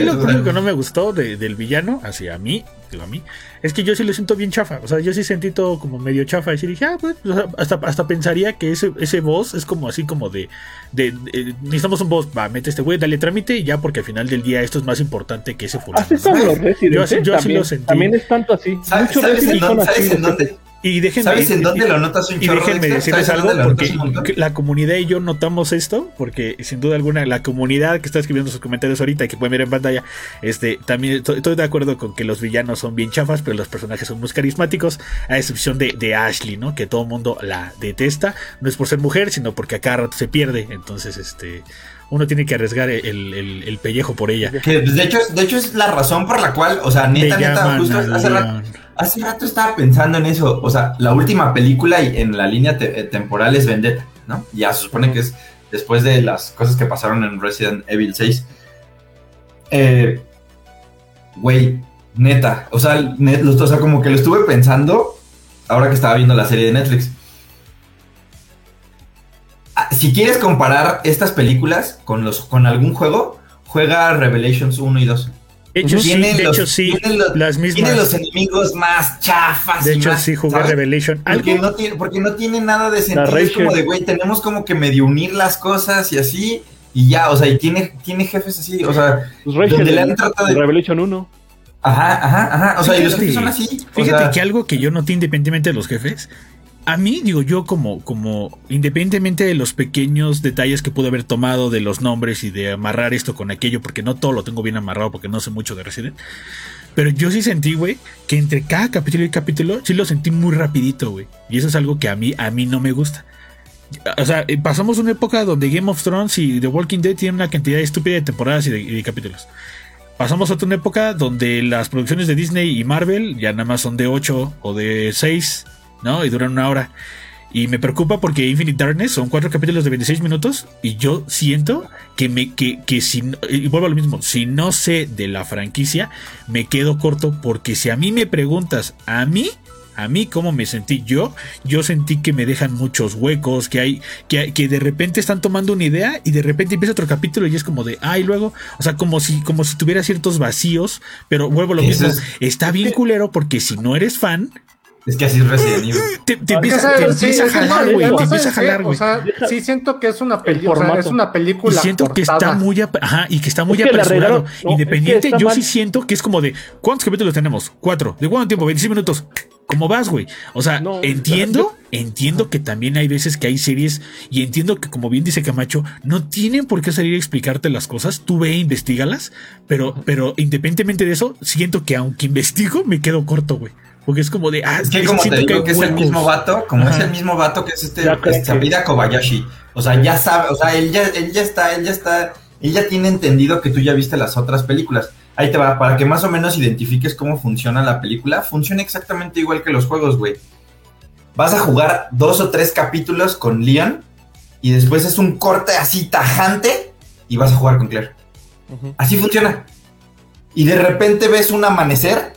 lo único que no me gustó de, del villano, así a mí, digo a mí, es que yo sí lo siento bien chafa. O sea, yo sí sentí todo como medio chafa. Y dije, ah, pues, hasta, hasta pensaría que ese, ese boss es como así como de, de, necesitamos un boss, va, mete este güey, dale trámite y ya porque al final del día esto es más importante que ese fulano. Así son los yo, así, yo así lo sentí. También es tanto así. ¿Sabes, ¿sabes, en, dónde, ¿sabes en dónde? Y déjenme, ¿Sabes en dónde lo notas un Y déjenme decirles algo, porque la comunidad y yo notamos esto, porque sin duda alguna la comunidad que está escribiendo sus comentarios ahorita y que pueden ver en pantalla, este, también estoy de acuerdo con que los villanos son bien chafas, pero los personajes son muy carismáticos, a excepción de, de Ashley, ¿no? Que todo el mundo la detesta, no es por ser mujer, sino porque a cada rato se pierde, entonces, este uno tiene que arriesgar el, el, el pellejo por ella. Que, pues, de, hecho, de hecho es la razón por la cual, o sea, neta, neta, justo hace rato, hace rato, estaba pensando en eso. O sea, la última película en la línea eh, temporal es Vendetta, ¿no? Ya se supone que es después de las cosas que pasaron en Resident Evil 6. Eh, güey, neta, o sea, o sea, como que lo estuve pensando ahora que estaba viendo la serie de Netflix si quieres comparar estas películas con, los, con algún juego, juega Revelations 1 y 2. De hecho, sí, de hecho, sí, las mismas. Tiene los enemigos más chafas. De hecho, sí, jugué Revelation. Porque no, tiene, porque no tiene nada de sentido. Es como de, güey, tenemos como que medio unir las cosas y así. Y ya, o sea, y tiene, tiene jefes así, o sea, pues donde le han tratado de. Revelation 1. Ajá, ajá, ajá. O sea, y los jefes son así. Fíjate que algo que yo noté independientemente de los jefes a mí, digo yo, como, como independientemente de los pequeños detalles que pude haber tomado de los nombres y de amarrar esto con aquello, porque no todo lo tengo bien amarrado porque no sé mucho de Resident, pero yo sí sentí, güey, que entre cada capítulo y capítulo sí lo sentí muy rapidito, güey. Y eso es algo que a mí, a mí no me gusta. O sea, eh, pasamos una época donde Game of Thrones y The Walking Dead tienen una cantidad estúpida de temporadas y de, capítulos. Pasamos a otra época donde las producciones de Disney y Marvel ya nada más son de 8 o de 6 ¿no? Y duran una hora. Y me preocupa porque Infinite Darkness son cuatro capítulos de 26 minutos y yo siento que me que, que si y vuelvo a lo mismo, si no sé de la franquicia, me quedo corto porque si a mí me preguntas, a mí a mí cómo me sentí yo, yo sentí que me dejan muchos huecos, que hay que, que de repente están tomando una idea y de repente empieza otro capítulo y es como de, ay, luego, o sea, como si como si tuviera ciertos vacíos, pero vuelvo a lo mismo, está bien culero porque si no eres fan, es que así es Resident Evil. Te, te empieza, te empieza a jalar, güey. Te empieza a jalar, güey. O sea, sí siento que es una película. es una película. Y siento que está muy, ajá, y que está muy apresurado. Independiente, yo sí siento que es como de ¿cuántos capítulos tenemos? Cuatro. ¿De cuánto tiempo? 26 minutos. ¿Cómo vas, güey? O sea, entiendo, entiendo que también hay veces que hay series y entiendo que, como bien dice Camacho, no tienen por qué salir a explicarte las cosas. Tú ve e investigalas, pero, pero independientemente de eso, siento que aunque investigo, me quedo corto, güey. Porque es como de. Ah, es que como te digo que, es el mismo vato, como es el mismo vato que es este, Sabida Kobayashi. O sea, ya sabe, o sea, él ya, él ya está, él ya está, él ya tiene entendido que tú ya viste las otras películas. Ahí te va, para que más o menos identifiques cómo funciona la película, funciona exactamente igual que los juegos, güey. Vas a jugar dos o tres capítulos con Leon y después es un corte así tajante y vas a jugar con Claire. Así funciona. Y de repente ves un amanecer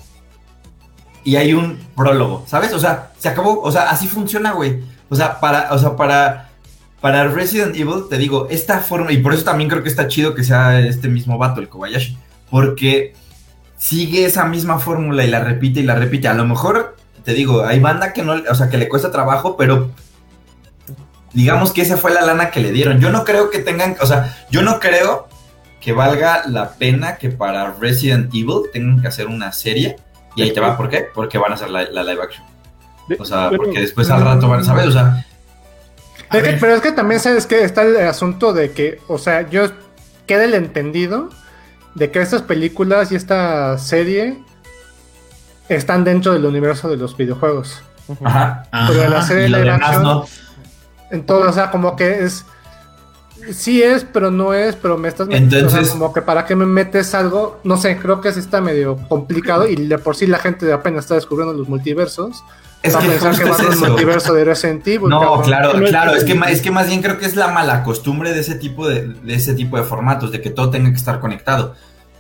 y hay un prólogo, ¿sabes? O sea, se acabó, o sea, así funciona, güey. O sea, para, o sea, para, para Resident Evil, te digo, esta forma, y por eso también creo que está chido que sea este mismo vato, el Kobayashi, porque sigue esa misma fórmula y la repite y la repite. A lo mejor, te digo, hay banda que no, o sea, que le cuesta trabajo, pero digamos que esa fue la lana que le dieron. Yo no creo que tengan, o sea, yo no creo que valga la pena que para Resident Evil tengan que hacer una serie. Y ahí te va, ¿por qué? Porque van a hacer la, live action. O sea, porque después al rato van a saber, o sea. pero es que también sabes que está el asunto de que, o sea, yo queda el entendido de que estas películas y esta serie están dentro del universo de los videojuegos. Ajá. Pero la serie de live action. Entonces, o sea, como que es sí es, pero no es, pero me estás metiendo. Entonces, como que para qué me metes algo, no sé, creo que sí está medio complicado y de por sí la gente apenas está descubriendo los multiversos. Es que, pensar que va a multiverso de Resident Evil. No, claro, claro, es que, es que más bien creo que es la mala costumbre de ese tipo de, de ese tipo de formatos, de que todo tenga que estar conectado.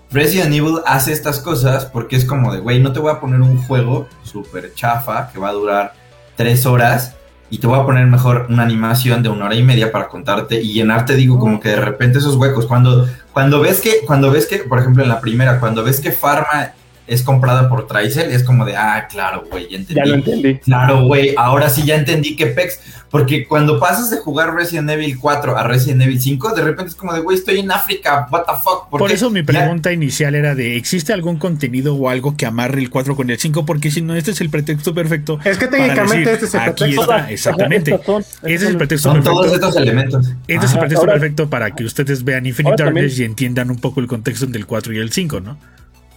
Resident Evil hace estas cosas porque es como de, güey, no te voy a poner un juego súper chafa que va a durar tres horas y te voy a poner mejor una animación de una hora y media para contarte y llenarte, digo, como que de repente esos huecos. Cuando, cuando ves que, cuando ves que, por ejemplo, en la primera, cuando ves que Pharma es comprada por Tricel, es como de, ah, claro, güey, ya entendí. Ya lo entendí. Claro, güey, ahora sí ya entendí que Pex, porque cuando pasas de jugar Resident Evil 4 a Resident Evil 5, de repente es como de, güey, estoy en África, what the fuck. Por eso mi pregunta inicial era de, ¿existe algún contenido o algo que amarre el 4 con el 5? Porque si no, este es el pretexto perfecto. Es que técnicamente este es el pretexto. exactamente. Ese es el pretexto son perfecto. todos estos elementos. Este es el pretexto perfecto para que ustedes vean Infinite Darkness y entiendan un poco el contexto del 4 y el 5, ¿no?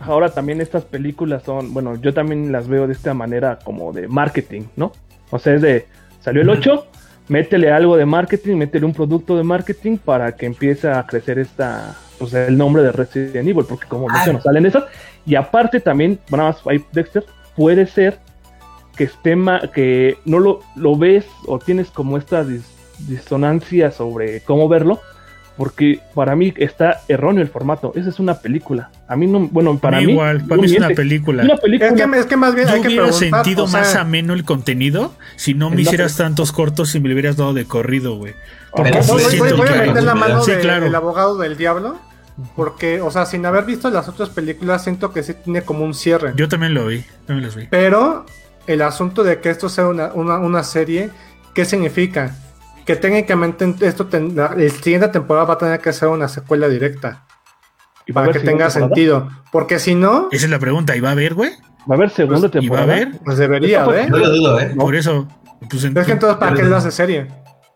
Ahora también estas películas son, bueno, yo también las veo de esta manera como de marketing, ¿no? O sea, es de, salió el 8, métele algo de marketing, métele un producto de marketing para que empiece a crecer esta, pues el nombre de Resident Evil, porque como no nos salen esas. Y aparte también, bueno, más ahí Dexter, puede ser que esté que no lo, lo ves o tienes como esta disonancia sobre cómo verlo, porque para mí está erróneo el formato. Esa es una película. A mí no, bueno, para mí. Igual, para mí es una película. Es, que, es que más bien. Yo hubiera sentido más ameno el contenido si no me hicieras tantos cortos y me lo hubieras dado de corrido, güey. Voy, voy, a meter la mano del abogado del diablo. Porque, o sea, sin haber visto las otras películas, siento que sí tiene como un cierre. Yo también lo vi, también los vi. Pero el asunto de que esto sea una, una, una serie, ¿qué significa? que técnicamente esto la, siguiente temporada va a tener que ser una secuela directa. ¿Y para que tenga sentido. Porque si no. Esa es la pregunta. ¿Y va a haber, güey? ¿Va a haber segunda temporada? ¿Y va a haber? Pues debería haber. No lo dudo, ¿eh? Por eso. Pues es que entonces, ¿para qué lo hace serie?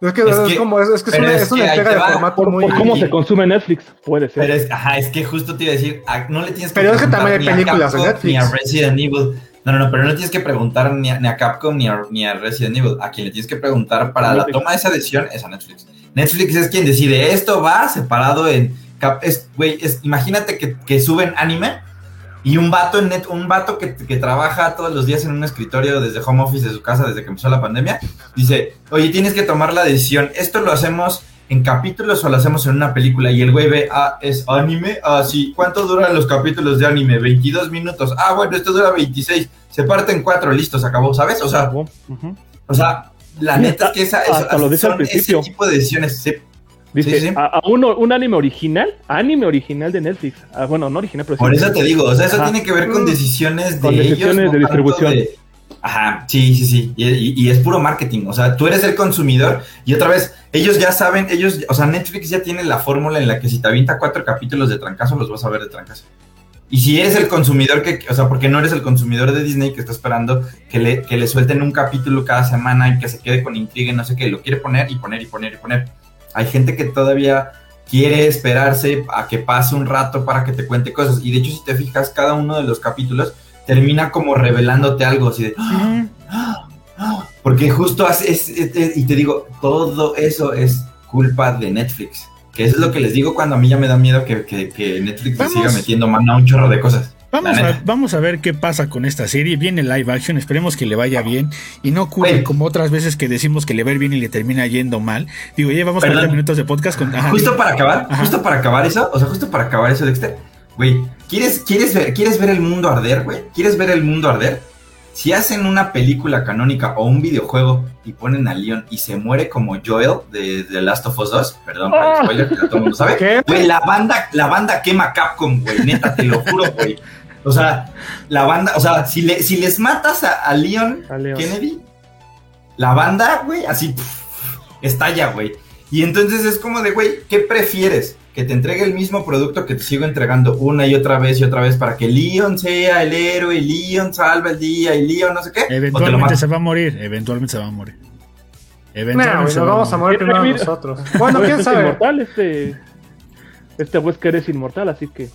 Es que es, como, es, que es una, es una entrega de formato muy. Por cómo se consume Netflix, puede ser. Pero es, ajá, es que justo te iba a decir, no le tienes que. Pero es que también hay películas en Netflix. Ni a Resident Evil no, no, no, pero no tienes que preguntar ni a, Capcom ni a, ni a, Resident Evil. A quien le tienes que preguntar para la toma de esa decisión es a Netflix. Netflix es quien decide. Esto va separado en. Es, güey, es, imagínate que, que, suben anime y un vato, en net, un vato que, que, trabaja todos los días en un escritorio desde home office de su casa desde que empezó la pandemia. Dice: Oye, tienes que tomar la decisión. Esto lo hacemos en capítulos o lo hacemos en una película y el güey ve, ah, es anime, ah, sí, ¿cuánto duran los capítulos de anime? 22 minutos, ah, bueno, esto dura 26, se parte en cuatro, listo, se acabó, ¿sabes? O sea, o sea, la neta es que esa, son ese tipo de decisiones, Dice, A, uno, un anime original, anime original de Netflix. Ah, bueno, no original, pero Por eso te digo, o sea, eso tiene que ver con decisiones de con decisiones de distribución. Ajá, sí, sí, sí. Y, y, es puro marketing. O sea, tú eres el consumidor y otra vez, ellos ya saben, ellos, o sea, Netflix ya tiene la fórmula en la que si te avienta cuatro capítulos de trancazo, los vas a ver de trancazo. Y si eres el consumidor que, o sea, porque no eres el consumidor de Disney que está esperando que le, que le suelten un capítulo cada semana y que se quede con intriga y no sé qué, lo quiere poner y poner y poner y poner. Hay gente que todavía quiere esperarse a que pase un rato para que te cuente cosas. Y de hecho, si te fijas, cada uno de los capítulos termina como revelándote algo así de... Porque justo hace, y te digo, todo eso es culpa de Netflix. Que eso es lo que les digo cuando a mí ya me da miedo que, Netflix siga metiendo mano a un chorro de cosas. Vamos a, vamos a ver qué pasa con esta serie. Viene live action, esperemos que le vaya bien y no ocurre como otras veces que decimos que le va bien y le termina yendo mal. Digo, llevamos 40 minutos de podcast con. justo para acabar, justo para acabar eso, o sea, justo para acabar eso, Dexter. Güey, ¿quieres, quieres, ver, ¿quieres ver el mundo arder, güey? ¿Quieres ver el mundo arder? Si hacen una película canónica o un videojuego y ponen a Leon y se muere como Joel de The Last of Us 2, perdón por el ah. spoiler, que todo el mundo sabe, güey, la banda, la banda quema Capcom, güey, neta, te lo juro, güey. O sea, la banda, o sea, si, le, si les matas a, Leon, Kennedy, la banda, güey, así estalla, güey. Y entonces es como de, güey, ¿qué prefieres? Que te entregue el mismo producto que te sigo entregando una y otra vez y otra vez para que Leon sea el héroe y Leon salva el día y Leon no sé qué. Eventualmente se va a morir, eventualmente se va a morir. Eventualmente se vamos a morir primero nosotros. Bueno, quién sabe. Inmortal, este, este Wesker es inmortal, así que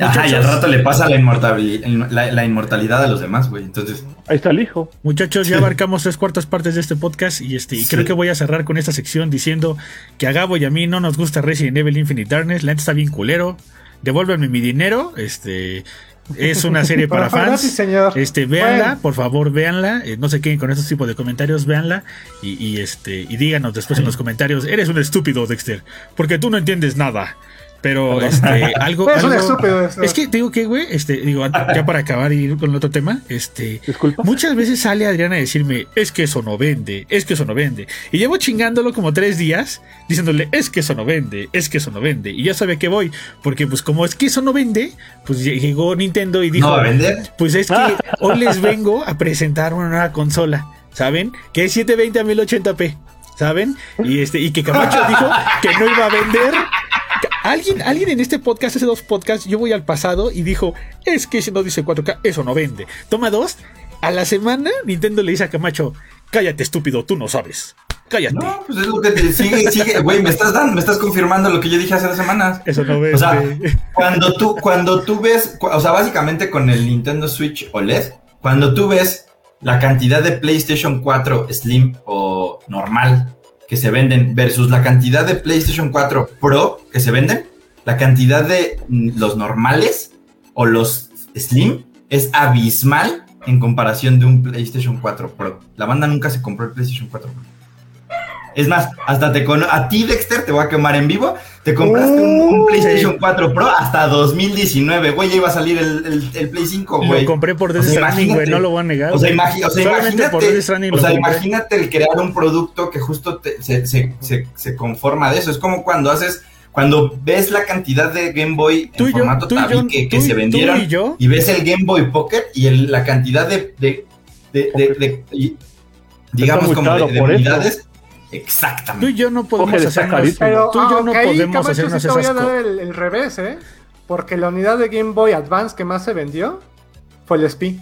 Ajá, y al rato le pasa la, inmortalidad, a los demás, güey. Entonces. Ahí está el hijo. Muchachos, ya abarcamos tres cuartas partes de este podcast y este y creo que voy a cerrar con esta sección diciendo que a Gabo y a mí no nos gusta Resident Evil Infinite Darkness. La gente está bien culero. Devuélvanme mi dinero. Este. Es una serie para fans. Este, véanla, por favor, véanla. Eh, no se queden con estos tipos de comentarios, véanla. Y, este, y díganos después en los comentarios, eres un estúpido, Dexter, porque tú no entiendes nada. Pero este, algo. Es estúpido Es que digo que, güey, este, digo, ya para acabar y ir con el otro tema, este. Muchas veces sale Adriana a decirme, es que eso no vende, es que eso no vende. Y llevo chingándolo como tres días, diciéndole, es que eso no vende, es que eso no vende. Y ya sabe que voy, porque pues como es que eso no vende, pues llegó Nintendo y dijo, ¿No va a vender? Pues es que hoy les vengo a presentar una nueva consola, ¿saben? Que es 720 a 1080p. ¿Saben? Y este, y que Camacho dijo que no iba a vender Alguien, alguien en este podcast, hace dos podcasts, yo voy al pasado y dijo, es que si no dice 4K, eso no vende. Toma dos, a la semana Nintendo le dice a Camacho, cállate estúpido, tú no sabes. Cállate. No, pues es lo que te sigue, sigue, güey, me estás dando, me estás confirmando lo que yo dije hace dos semanas. Eso no vende. O sea, cuando tú, cuando tú ves, o sea, básicamente con el Nintendo Switch OLED, cuando tú ves la cantidad de PlayStation 4 Slim o normal que se venden versus la cantidad de PlayStation 4 Pro que se venden, la cantidad de mm, los normales o los Slim es abismal en comparación de un PlayStation 4 Pro. La banda nunca se compró el PlayStation 4 Pro. Es más, hasta te con a ti, Dexter, te voy a quemar en vivo. Te compraste un, PlayStation 4 Pro hasta 2019, güey. Ya iba a salir el, el, Play 5, güey. Lo compré por Death güey. No lo voy a negar. O sea, imagínate, o sea, imagínate el crear un producto que justo se, se, se, conforma de eso. Es como cuando haces cuando ves la cantidad de Game Boy en formato tabique que, se vendieron y, ves el Game Boy Pocket y la cantidad de, de, de, digamos como de, unidades Exactamente. Tú y yo no podemos hacer Pero, tú y yo no podemos hacer sí te voy a dar el, revés, ¿eh? Porque la unidad de Game Boy Advance que más se vendió fue el SP.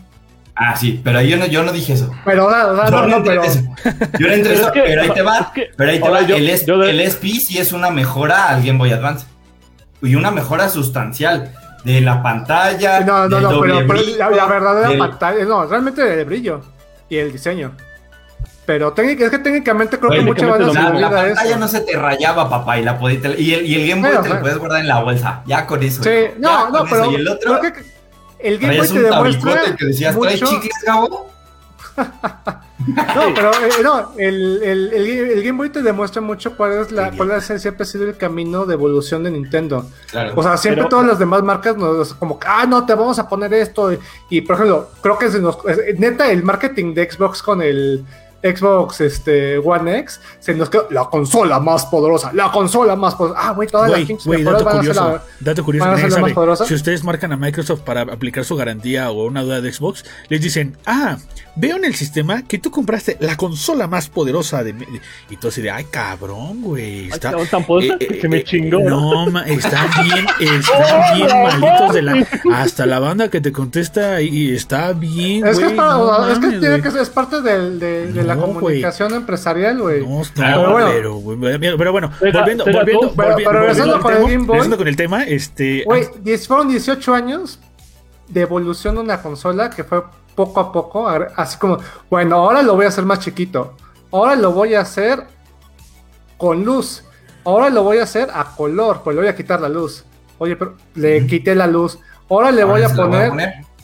Ah, sí, pero yo no, yo no dije eso. Pero no, no, no, pero... Yo no entré eso, pero ahí te va. pero ahí te va. el, el SP sí es una mejora al Game Boy Advance. Y una mejora sustancial de la pantalla. No, no, no, pero, la, la, verdadera pantalla, no, realmente el brillo y el diseño. Pero es que técnicamente creo que mucha banda la, la pantalla no se te rayaba, papá, y la podías, y el, y el Game Boy te lo puedes guardar en la bolsa. Ya con eso. Sí, no, no, pero. Y el otro. Creo que el Game Boy te demuestra. que decías, mucho... chicles, Gabo? no, pero eh, no, el, el, el, Game Boy te demuestra mucho cuál es la, cuál es, siempre ha sido el camino de evolución de Nintendo. Claro, o sea, siempre todas las demás marcas nos como ah no te vamos a poner esto y, por ejemplo creo que se nos, neta el marketing de Xbox con el Xbox este, One X, se nos quedó la consola más poderosa, la consola más poderosa. Ah, güey, todas las pinches dato curioso, dato curioso, Si ustedes marcan a Microsoft para aplicar su garantía o una duda de Xbox, les dicen, ah, veo en el sistema que tú compraste la consola más poderosa de... y tú así de, ay, cabrón, güey. Está, tan poderosa eh, que me eh, chingó. No, ma, están bien, están bien malitos de la... Hasta la banda que te contesta y está bien, Es que, es, para, es, que tiene que ser, es parte de, de la comunicación empresarial, güey. No, claro, pero bueno, pero, bueno, volviendo, volviendo, volviendo, con el Game Boy, con el tema, este... Güey, fueron 18 años de evolución de una consola que fue poco a poco, así como, bueno, ahora lo voy a hacer más chiquito, ahora lo voy a hacer con luz, ahora lo voy a hacer a color, pues le voy a quitar la luz. Oye, pero le quité la luz. ahora le voy a poner,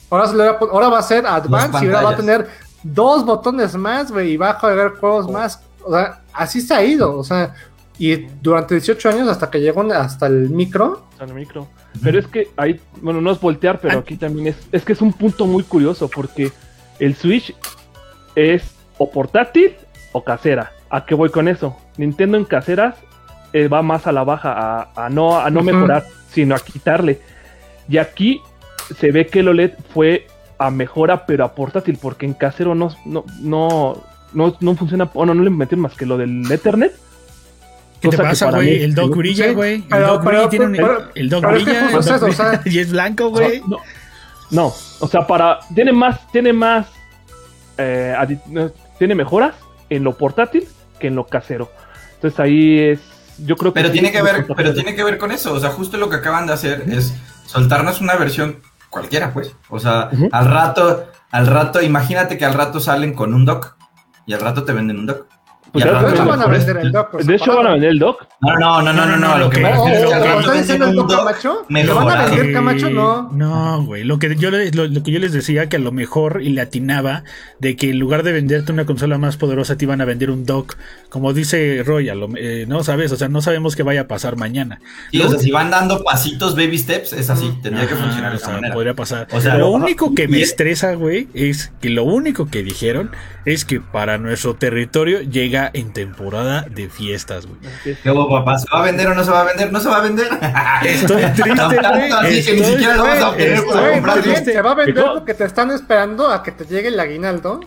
Ahora, le voy a ahora va a ser Advance y ahora va a tener dos botones más, güey, y va a jugar juegos oh. más. O sea, así se ha ido, o sea, y durante 18 años hasta que llegó hasta el micro. Hasta el micro. Pero es que ahí, bueno, no es voltear, pero ah. aquí también es, es que es un punto muy curioso porque el Switch es o portátil o casera. ¿A qué voy con eso? Nintendo en caseras eh, va más a la baja, a, no, a no mejorar, sino a quitarle. Y aquí se ve que el OLED fue a mejora, pero a portátil, porque en casero no, no, no, no, funciona, bueno, no le metieron más que lo del Ethernet. ¿Qué te pasa, güey? El dog brilla, güey. el dog brilla, tiene el dog brilla, y es blanco, güey. No, o sea, para tiene más, tiene más, eh, tiene mejoras en lo portátil que en lo casero. Entonces ahí es, yo creo que. Pero tiene que ver, pero tiene que ver con eso. O sea, justo lo que acaban de hacer es soltarnos una versión cualquiera, pues. O sea, al rato, al rato, imagínate que al rato salen con un dock y al rato te venden un dock. Pues de hecho van a vender el dock. De hecho van a vender el dock. No, no, no, no, no, no. Lo que me refiero es que diciendo el dock Camacho? ¿Me van a vender Camacho? No. No, güey. Lo que yo lo, que yo les decía que a lo mejor y le atinaba de que en lugar de venderte una consola más poderosa te iban a vender un dock, como dice Royal, eh, no sabes, o sea, no sabemos qué vaya a pasar mañana. Y o sea, si van dando pasitos, baby steps, es así, tendría que funcionar de esa manera. Podría pasar. O sea, lo único que me estresa, güey, es que lo único que dijeron es que para nuestro territorio llega en temporada de fiestas, güey. ¿Qué papá? ¿Se va a vender o no se va a vender? ¿No se va a vender? Estoy triste, güey. Así que ni siquiera lo vamos a obtener. Se va a vender porque te están esperando a que te llegue el aguinaldo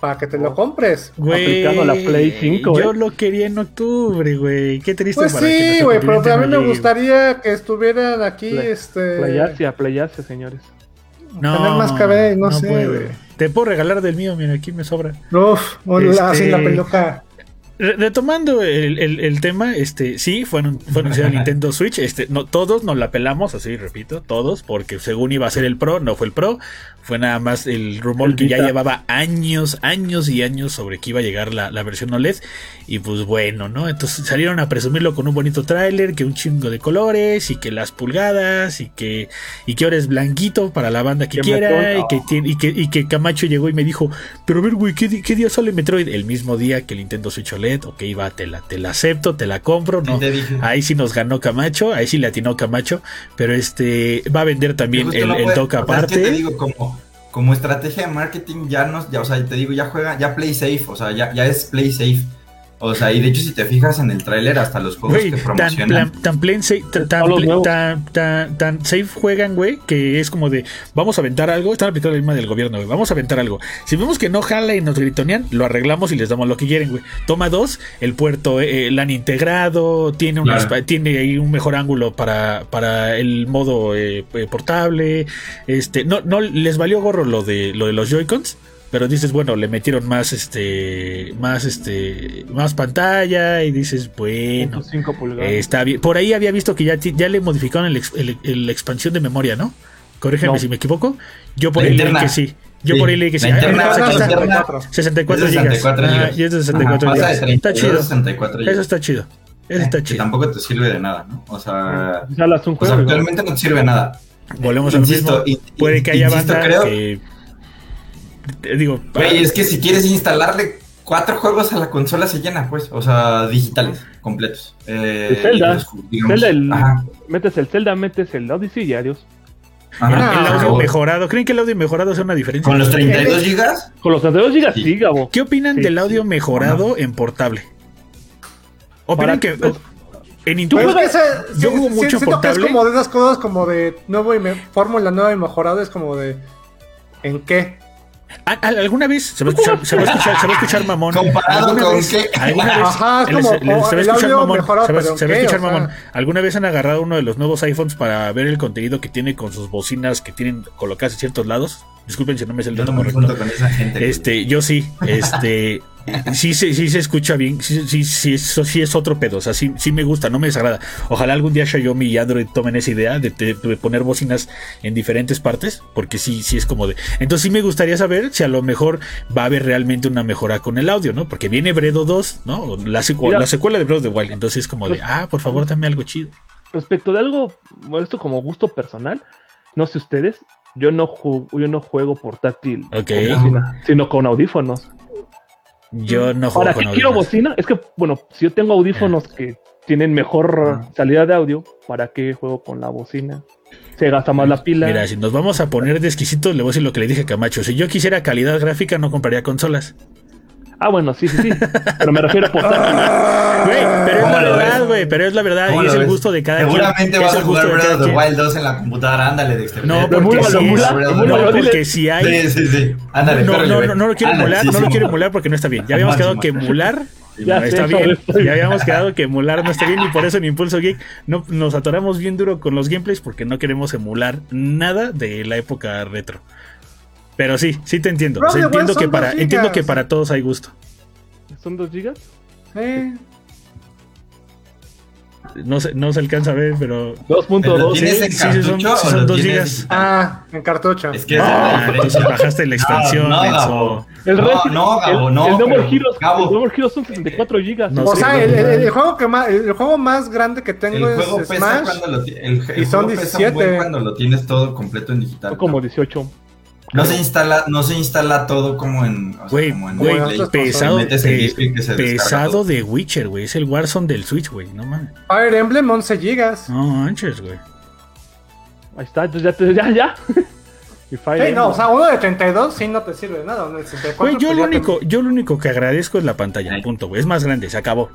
para que te lo compres. Güey, la Play 5, Yo lo quería en octubre, güey. Qué triste pues para sí, güey, pero también me gustaría que estuvieran aquí, Play, este... Playasia, playasia, señores. No, tener más cabello, no, sé, güey. Te puedo regalar del mío, mira, aquí me sobra. Uf, este... la peluca. Retomando el, el, tema, este, sí, fue, fue anunciado Nintendo Switch. Este, no, todos nos la pelamos, así repito, todos, porque según iba a ser el Pro, no fue el Pro. Fue nada más el rumor que ya llevaba años, años y años sobre que iba a llegar la, la, versión OLED. Y pues bueno, ¿no? Entonces salieron a presumirlo con un bonito tráiler, que un chingo de colores, y que las pulgadas, y que, y que ahora es blanquito para la banda que, quiera, y que, tiene, y, que, y que Camacho llegó y me dijo, pero a ver, güey, ¿qué, ¿qué, día sale Metroid? El mismo día que el Nintendo Switch OLED, ok, va, te la, te la acepto, te la compro, ¿no? Ahí sí nos ganó Camacho, ahí sí le atinó Camacho, pero este, va a vender también el, el dock aparte. te digo, como como estrategia de marketing ya nos, ya, o sea, te digo, ya juega, ya play safe, o sea, ya, ya es play safe. O sea, y de hecho, si te fijas en el tráiler, hasta los juegos que promocionan. Tan, tan, safe, tan, tan, safe juegan, güey, que es como de vamos a aventar algo. Están aplicando la misma del gobierno, güey. Vamos a aventar algo. Si vemos que no jala y nos gritonean, lo arreglamos y les damos lo que quieren, güey. Toma dos, el puerto eh, han integrado, tiene, tiene ahí un mejor ángulo para, para el modo eh, eh, portable. Este, no, no les valió gorro lo de lo de los Joy-Cons pero dices, bueno, le metieron más este más este más pantalla y dices, bueno, está bien. Por ahí había visto que ya, ya le modificaron la expansión de memoria, ¿no? Corrígeme si me equivoco. Yo por ahí leí que sí. Yo por ahí leí que sí. Interna, 64, 64 gigas. Ah, y es de 64 gigas. está chido. Eso está chido. Eso está chido. tampoco te sirve de nada, ¿no? O sea, pues actualmente no te sirve de nada. Volvemos al mismo. Puede que haya banda que digo. Güey, es que si quieres instalarle cuatro juegos a la consola se llena, pues. O sea, digitales, completos. Eh, Zelda. Zelda metes el Zelda, metes el Odyssey y adiós. el audio mejorado. ¿Creen que el audio mejorado hace una diferencia? ¿Con los 32 gigas? Con los 32 gigas, sí, Gabo. ¿Qué opinan del audio mejorado en portable? ¿Opinan que.? En Intuit, yo juego mucho portable. es como de esas cosas como de nuevo y me, fórmula nueva y mejorado, es como de ¿en qué? ¿Alguna vez se va a escuchar, se va a escuchar, se va a escuchar mamón? ¿Comparado ¿Alguna con vez, qué? ¿Alguna vez Ajá, es como, se, va a escuchar mamón? Mejorado, se va, se va a escuchar mamón. ¿Alguna vez han agarrado uno de los nuevos iPhones para ver el contenido que tiene con sus bocinas que tienen colocadas en ciertos lados? Disculpen si no me es el dato correcto. Con esa gente, este, yo sí, este, sí, sí, sí se escucha bien, sí, sí, sí, eso sí es otro pedo, o sea, sí, sí me gusta, no me desagrada. Ojalá algún día Xiaomi y Android tomen esa idea de, poner bocinas en diferentes partes, porque sí, sí es como de. Entonces sí me gustaría saber si a lo mejor va a haber realmente una mejora con el audio, ¿no? Porque viene Bredo 2, ¿no? La, la secuela de Bredo de Wild, entonces es como de, pues ah, por favor, dame algo chido. Respecto de algo, esto como gusto personal, no sé ustedes, yo no, juego, yo no juego portátil, Ok. con bocina, sino con audífonos. Yo no juego ¿Para con qué quiero audífonos. bocina? Es que, bueno, si yo tengo audífonos que tienen mejor salida de audio, ¿para qué juego con la bocina? Se gasta más la pila. Mira, si nos vamos a poner de exquisitos, le voy a decir lo que le dije a Camacho. Si yo quisiera calidad gráfica, no compraría consolas. Ah, bueno, sí, sí, sí. Pero me refiero a portátil. Güey, pero es ¿Cómo la verdad, güey. Pero es la verdad ¿Cómo y es el gusto de cada quien. Seguramente Es vas a el jugar gusto de Breath cada of the quien. Wild 2 en la computadora, ándale, Dexter. No, porque emula, si lo es- emula, Breath of the emula, no, dile. porque si hay. Sí, sí, sí. Ándale, No, no, lo quiero emular, no lo quiero emular porque no está bien. Ya habíamos quedado que emular Ya no está bien. Ya habíamos quedado que emular no está bien y por eso en Impulso Geek no, nos atoramos bien duro con los gameplays porque no queremos emular nada de la época retro. Pero sí, sí te entiendo. O sea, entiendo que para entiendo que para todos hay gusto. ¿Son dos gigas? Sí. No se, no se alcanza a ver, pero 2.2. ¿Lo tienes sí, en sí, son- cartucho sí o son lo dos tienes gigas. Ah, en cartucho. Es que es Ah, entonces bajaste la expansión. No, no. El No, Resident- no, Gabo, el, no, El No More pero, Heroes, Gabo. el No More Heroes son 64 gigas. No o sea, no, el, el- no. el juego que más, el juego más grande que tengo El juego es pesa Smash. cuando lo el, el y son juego pesa un 17. buen cuando lo tienes todo completo en digital. Son como 18. No se instala, no se instala todo como en, o sea, Güey, como en güey, Play. pesado, pe- pesado de Witcher, güey. Es el Warzone del Switch, güey. No mames. Fire Emblem 11 gigas. No manches, güey. Ahí está, entonces ya, te- ya, ya. Y Fire Sí, no, o sea, uno de 32 sí no te sirve de nada. uno de 64, Güey, yo pues lo te- único, yo lo único que agradezco es la pantalla, Ay. punto, güey. Es más grande, se acabó.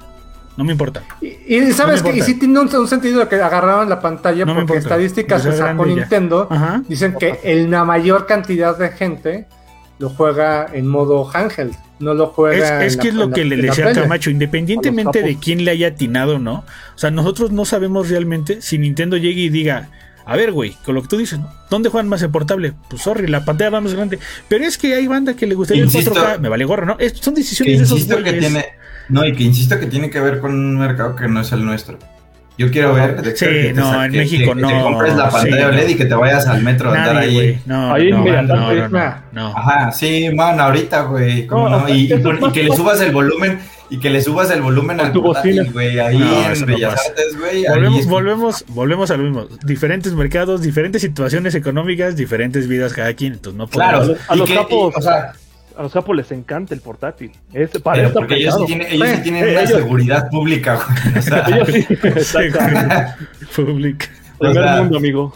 No me importa. Y, y sabes No que y sí tiene un, un sentido de que agarraron la pantalla No porque estadísticas Que sacó. Nintendo. Ajá. Dicen que el- la mayor cantidad de gente lo juega en modo handheld. No lo juega. es en que la- es lo la- que le decía a. Camacho, independientemente de quién le haya atinado o no, o sea, nosotros no sabemos realmente si Nintendo llegue y diga, a ver, güey, con lo que tú dices, ¿no? ¿dónde juegan más en portable? Pues sorry, la pantalla va más grande. Pero es que hay banda que le gustaría Insisto- el 4K, me vale gorro, ¿no? Es- son Que decisiones de esos que tiene, no, y que insisto que tiene que ver con un mercado que no es el nuestro. Yo quiero ver Dexter, Sí, que te no, sa- en México que, no, Que te compres la sí, pantalla no. OLED y que te vayas al metro a andar Nadie, ahí. güey. No, Ahí no, no, inmediatamente, no, no, no. Ajá, sí, man, ahorita, güey. Y, y y que le subas el volumen y que le subas el volumen al tu bocina. güey, ahí en no Bellas. Artes, güey. Volvemos, volvemos, volvemos a lo mismo. Diferentes mercados, diferentes situaciones económicas, diferentes vidas cada quien. Entonces no Claro, podemos- A los y que- capos. y, o sea, A los capos les encanta el portátil. Es para ellos sí tienen, ellos sí tienen eh, una ellos- seguridad pública, güey. O sea, Ellos sí, o Primer sea, mundo, amigo.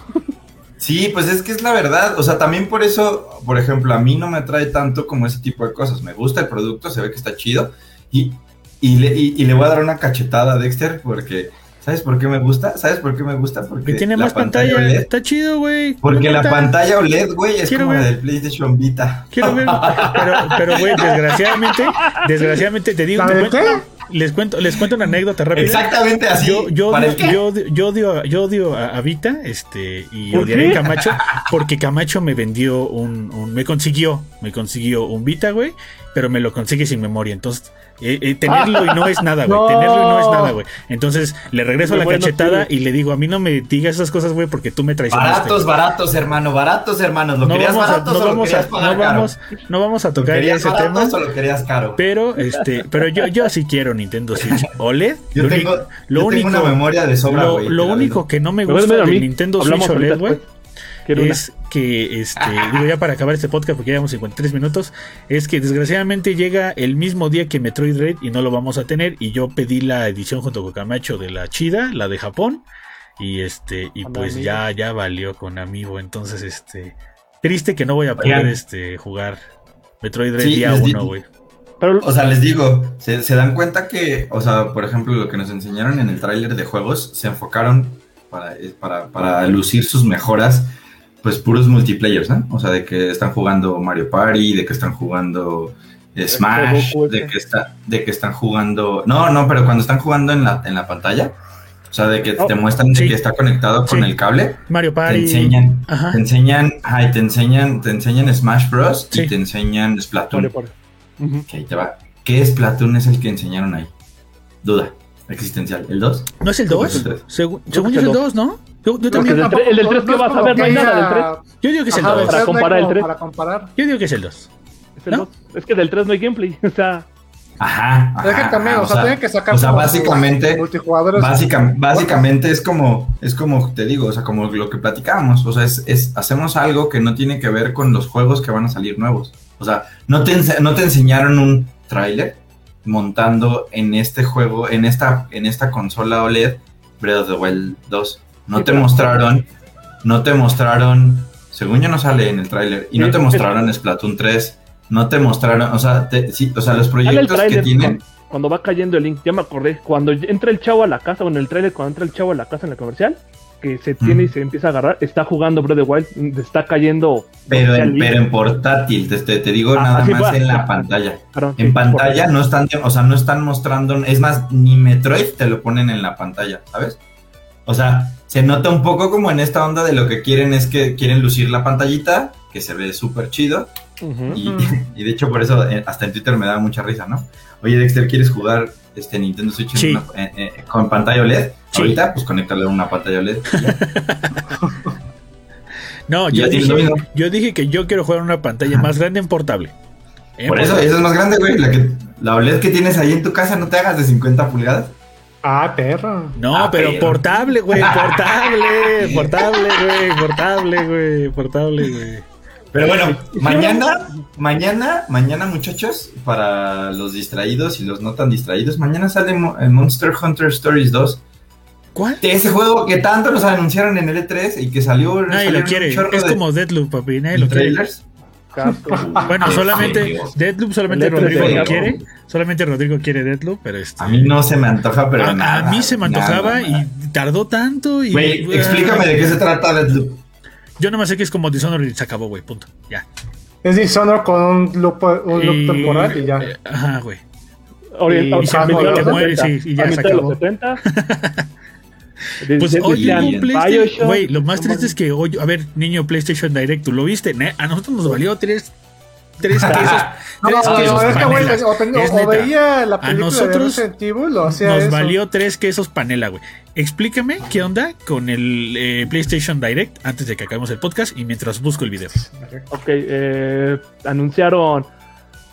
Sí, pues es que es la verdad. O sea, también por eso, por ejemplo, a mí no me atrae tanto como ese tipo de cosas. Me gusta el producto, se ve que está chido. Y, y, le, y, y le voy a dar una cachetada a Dexter porque, ¿sabes por qué me gusta? ¿Sabes por qué me gusta? Porque Que tiene la más pantalla. OLED- Está chido, güey. porque la pantalla OLED, güey, es Quiero como la ver. del PlayStation Vita. Quiero ver. Pero, pero, güey, desgraciadamente, desgraciadamente te digo, ¿La de cuento- les cuento, les cuento una anécdota rápida. Exactamente así. Yo, yo, yo, odio- yo odio, yo odio a, a Vita este, y ¿Por odiaré qué? a Camacho porque Camacho me vendió un, un- me consiguió, me consiguió un Vita, güey, pero me lo consigue sin memoria. Entonces, eh, eh, tenerlo y no es nada, güey. No. Tenerlo y no es nada, güey. Entonces, le regreso la bueno, cachetada y le digo, a mí no me digas esas cosas, güey, porque tú me traicionaste. Baratos, baratos, hermano, baratos, hermanos. ¿Lo No querías vamos, a, baratos no, o lo vamos a, pagar no, caro? vamos, no vamos a ¿Lo tocar ya querías ese tema. o lo querías caro? Pero, este, pero yo, yo sí quiero Nintendo Switch OLED. Yo lo tengo, único- lo yo tengo único, una memoria de sobra, lo, güey. lo único que no me gusta mí. Nintendo Switch OLED, güey, una. es que, este, digo ya para acabar este podcast porque ya llevamos 53 minutos, es que desgraciadamente llega el mismo día que Metroid Dread y no lo vamos a tener y yo pedí la edición junto con Camacho de la chida, la de Japón y este y Con pues ya ya valió con Amiibo, entonces este triste que no voy a poder Oigan. este jugar Metroid Dread Sí, día les di- 1, güey. Pero O sea, les digo, se, se dan cuenta que, o sea, por ejemplo, lo que nos enseñaron en el tráiler de juegos, se enfocaron para, para, para lucir sus mejoras, pues puros multiplayers, ¿no? O sea, de que están jugando Mario Party, de que están jugando eh, Smash, de que, está, de que están jugando... No, no, pero cuando están jugando en la, en la pantalla, o sea, de que Oh, te muestran de que está conectado con Sí. el cable, Mario te Party. enseñan, Ajá. te enseñan, ay, te enseñan, te enseñan Smash Bros. Sí. y te enseñan Splatoon. Vale. Ujú. Ok, ahí te va. ¿Qué Splatoon es el que enseñaron ahí? Duda existencial. ¿El 2? ¿No es el ¿Cómo 2? es el tres? Según, yo es el 2, ¿no? Yo, yo también. del tres- el del tres que vas a ver, no hay nada del tres. Yo digo que es el Ajá, 2. Para del no comparar el como tres. Para comparar. Yo digo que es el 2. Es, el ¿No? dos. es que del 3 no hay gameplay. O sea, Ajá. ajá también, o, sea, tienen que sacar. O sea, básicamente. básicamente es como, es como te digo, o sea, como lo que platicábamos. O sea, es, es, hacemos algo que no tiene que ver con los juegos que van a salir nuevos. O sea, no te, no te enseñaron un tráiler montando en este juego, en esta, en esta consola OLED, Breath of the Wild 2. No te mostraron, no te mostraron, según yo no sale en el tráiler, y no te mostraron Splatoon 3 no te mostraron, o sea, sí, o sea los proyectos que tienen. Cuando, va cayendo el link, ya me acordé, cuando entra el chavo a la casa, bueno, el trailer, cuando entra el chavo a la casa en el comercial, que se tiene y se empieza a agarrar, está jugando Breath of the Wild, está cayendo. Pero en, pero en portátil, te, te digo ah, nada más en la pantalla. en pantalla no están, o sea, no están mostrando, es más, ni Metroid te lo ponen en la pantalla, ¿sabes? O sea, se nota un poco como en esta onda de lo que quieren es que quieren lucir la pantallita, que se ve súper chido, y, de hecho por eso eh, hasta en Twitter me da mucha risa, ¿no? Oye Dexter, ¿quieres jugar este Nintendo Switch eh, eh, con pantalla OLED? Ahorita pues conéctale una pantalla OLED. no, yo dije, yo dije que yo quiero jugar una pantalla más grande en portable. por eso, esa es más grande, güey. La, que, la OLED que tienes ahí en tu casa no te hagas de 50 pulgadas. Ah, perro. No, ah, pero portable, güey, portable, portable, güey, portable, güey, portable, güey. Pero bueno, mañana, mañana, mañana muchachos, para los distraídos y los no tan distraídos, mañana sale Monster Hunter Stories 2. ¿Cuál? Ese juego que tanto nos anunciaron en el E3 y que salió. Nadie lo quiere. Es como Deadloop, papi. Nadie lo quiere. bueno, solamente Deadloop, solamente Rodrigo lo quiere. Solamente Rodrigo quiere Deadloop, pero este... A mí no se me antoja, pero a, nada. A mí se me antojaba y tardó tanto. Y, explícame de qué se trata Deadloop. Yo no me sé que es como Dishonored y se acabó, güey. Punto. Ya. Es Dishonored con un loop, un loop temporal y ya. Eh, ajá, güey. Orientado y, te mueres y, y ya se acabó. Los 70. Pues hoy un PlayStation. Güey, lo más triste es que hoy, a ver, niño PlayStation Direct, ¿tú lo viste? A nosotros nos valió tres tres quesos. no, tres no, quesos es que, güey, o, o, veía la película a nosotros de nos valió tres quesos panela, güey. Explícame qué onda con el eh, PlayStation Direct antes de que acabemos el podcast y mientras busco el video. Ok, eh, anunciaron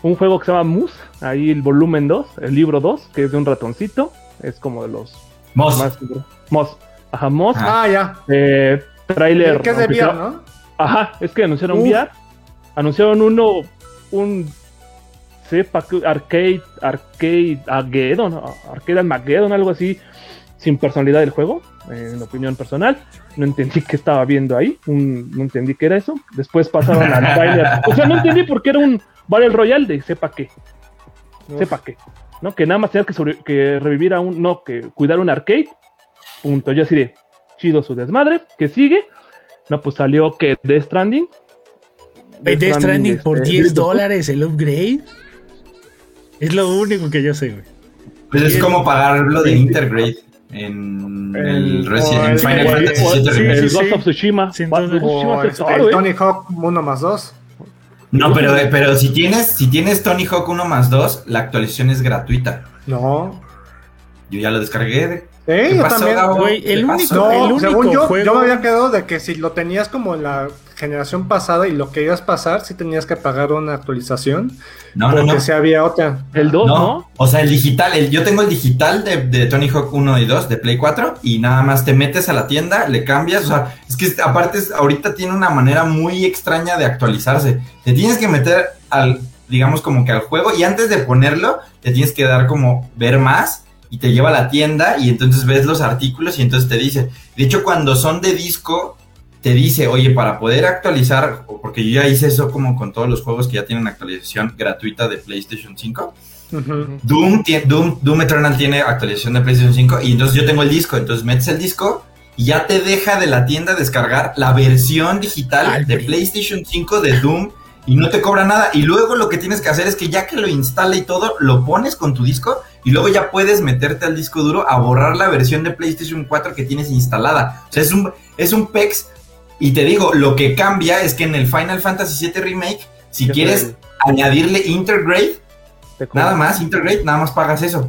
un juego que se llama Moose, ahí el volumen 2, el libro 2, que es de un ratoncito, es como de los Moss. Más, Moss. Ajá, Moss. Ah, ya. Eh, trailer. ¿Qué es de VR, no? Ajá, es que anunciaron Uf. VR anunciaron uno, un sepa arcade, arcade, Armageddon, arcade Armageddon, algo así, sin personalidad del juego, en opinión personal. No entendí qué estaba viendo ahí, no entendí qué era eso. Después pasaron al trailer. O sea, no entendí por qué era un Battle Royale de sepa qué. Sepa qué. ¿No? Que nada más tenía que, que revivir a un. No, que cuidar un arcade. Punto. Yo así de chido su desmadre. Que sigue. No, pues salió que Death Stranding. Death Stranding por 10 este, dólares el upgrade. Es lo único que yo sé, güey. Pues es como pagarlo de Intergrade en el, Resident Final Fantasy VII El Ghost of Tsushima. el Tony Hawk 1 más 2. No, pero, pero si tienes si tienes Tony Hawk 1 más 2, la actualización es gratuita. No. Yo ya lo descargué. ¿Eh? Yo también. Güey, el único, no, el único según yo, juego... yo me había quedado de que si lo tenías como en la generación pasada y lo que ibas a pasar, si tenías que pagar una actualización. No, porque no, no. si había otra. El 2, no, O sea, el digital, el, yo tengo el digital de, de, Tony Hawk 1 y 2 de Play 4 y nada más te metes a la tienda, le cambias, o sea, es que aparte ahorita tiene una manera muy extraña de actualizarse. Te tienes que meter al, digamos como que al juego y antes de ponerlo, te tienes que dar como ver más y te lleva a la tienda y entonces ves los artículos y entonces te dice, de hecho cuando son de disco, te dice, oye, para poder actualizar, porque yo ya hice eso como con todos los juegos que ya tienen actualización gratuita de PlayStation 5. Doom, Doom, Doom Eternal tiene actualización de PlayStation 5 y entonces yo tengo el disco, entonces metes el disco y ya te deja de la tienda descargar la versión digital de PlayStation 5 de Doom y no te cobra nada. Y luego lo que tienes que hacer es que ya que lo instala y todo, lo pones con tu disco y luego ya puedes meterte al disco duro a borrar la versión de PlayStation 4 que tienes instalada. O sea, es un, es un PEX y te digo, lo que cambia es que en el Final Fantasy VII Remake, si quieres añadirle Intergrade, nada más, Intergrade, nada más pagas eso.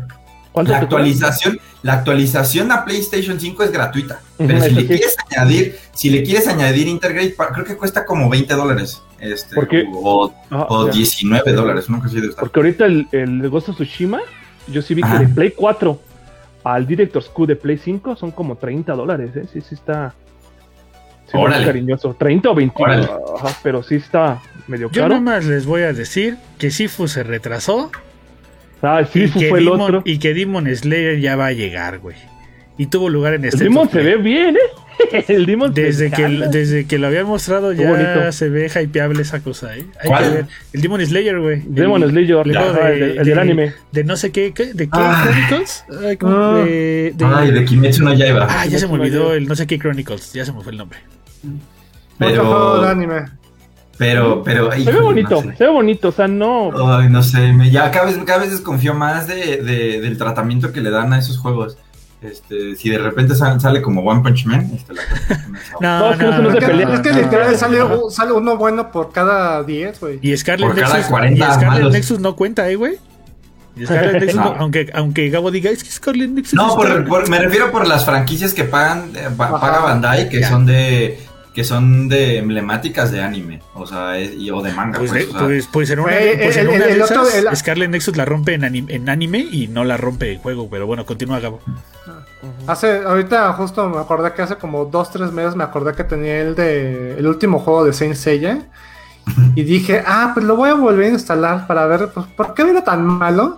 La actualización, la actualización a PlayStation 5 es gratuita. pero si le quieres añadir, si le quieres añadir Intergrade, creo que cuesta como 20 dólares. Este, o, 19 ah, dólares, no de estar. Porque ahorita el, el Ghost of Tsushima, yo sí vi que de Play 4 al Director's Q de Play 5 son como 30 dólares, ¿eh? Sí, sí está. Sí, cariñoso. 30 o 20, pero sí está medio caro. Yo nomás les voy a decir que Sifu se retrasó Ah, sí, fue el otro. Y que Demon Slayer ya va a llegar, güey. Y tuvo lugar en este. El Demon se ve bien, ¿eh? El Demon desde que Desde que lo había mostrado ya se ve hypeable esa cosa, ¿eh? Hay que ver. El Demon Slayer, güey. Demon Slayer, el, del anime. De no sé qué, ¿de qué ah. Chronicles? Ay, ah. de, de, Ay, de Kimetsu no Yaiba. Ah, ya se me olvidó el no sé qué Chronicles. Ya se me fue el nombre. Pero... de anime. Pero, pero. se ve bonito, se ve bonito, o sea, no. Ay, no sé, me, ya cada vez, cada vez desconfío más de, de, del tratamiento que le dan a esos juegos. Este, si de repente sale, como One Punch Man, este, la no, no, es que no, no. Es que literal sale, sale, uno bueno por cada 10, güey. Y Scarlet, Nexus, y Scarlet Nexus no cuenta, ¿eh, güey. Nexus, no. aunque, aunque Gabo diga, es que Scarlet Nexus. No, por, por, me refiero por las franquicias que pagan, eh, paga Bandai, que son de que son de emblemáticas de anime, o sea, y, o de manga. Pues, pues, pues, pues en una, pues en una de esas, Scarlet Nexus la rompe en anime, en anime, y no la rompe en juego, pero bueno, continúa Gabo. Hace, ahorita justo me acordé que hace como dos, tres meses me acordé que tenía el de el último juego de Saint Seiya. y dije, ah, pues lo voy a volver a instalar para ver, pues, ¿por qué era tan malo?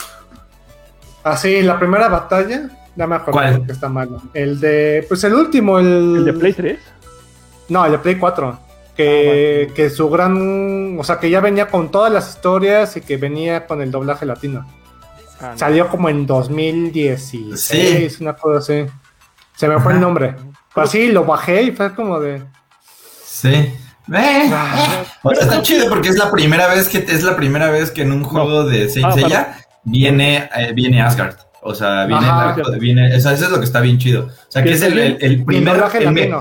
Así, la primera batalla, ya me acuerdo que está malo. El de, pues el último, el... ¿El de Play 3? No, el de Play 4. Que, ah, que su gran. O sea, que ya venía con todas las historias y que venía con el doblaje latino. Ah, Salió como en 2016, sí. una cosa así. Se me fue el nombre. Pero sí, lo bajé y fue como de. Sí. Eh, ah. está chido porque es la primera vez que es la primera vez que en un juego de Saint viene, eh, viene Asgard. O sea, viene, viene eso es lo que está bien chido. O sea, que es el, el, primer. El,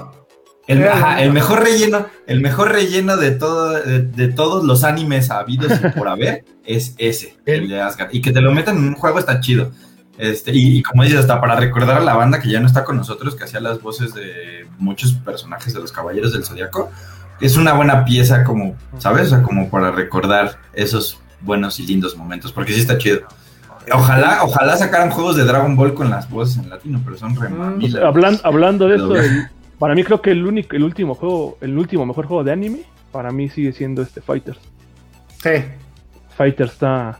el, mejor relleno, el mejor relleno de todo, de, todos los animes habidos y por haber es ese, el de Asgard. Y que te lo metan en un juego está chido. Este, y, como dices, hasta para recordar a la banda que ya no está con nosotros, que hacía las voces de muchos personajes de los Caballeros del Zodiaco, es una buena pieza como, ¿sabes? O sea, como para recordar esos buenos y lindos momentos, porque sí está chido. Ojalá, ojalá sacaran juegos de Dragon Ball con las voces en latino, pero son mm, hablando, hablando de eso, para mí creo que el único, el último juego, el último mejor juego de anime, para mí sigue siendo este Fighters. Sí. Fighters está.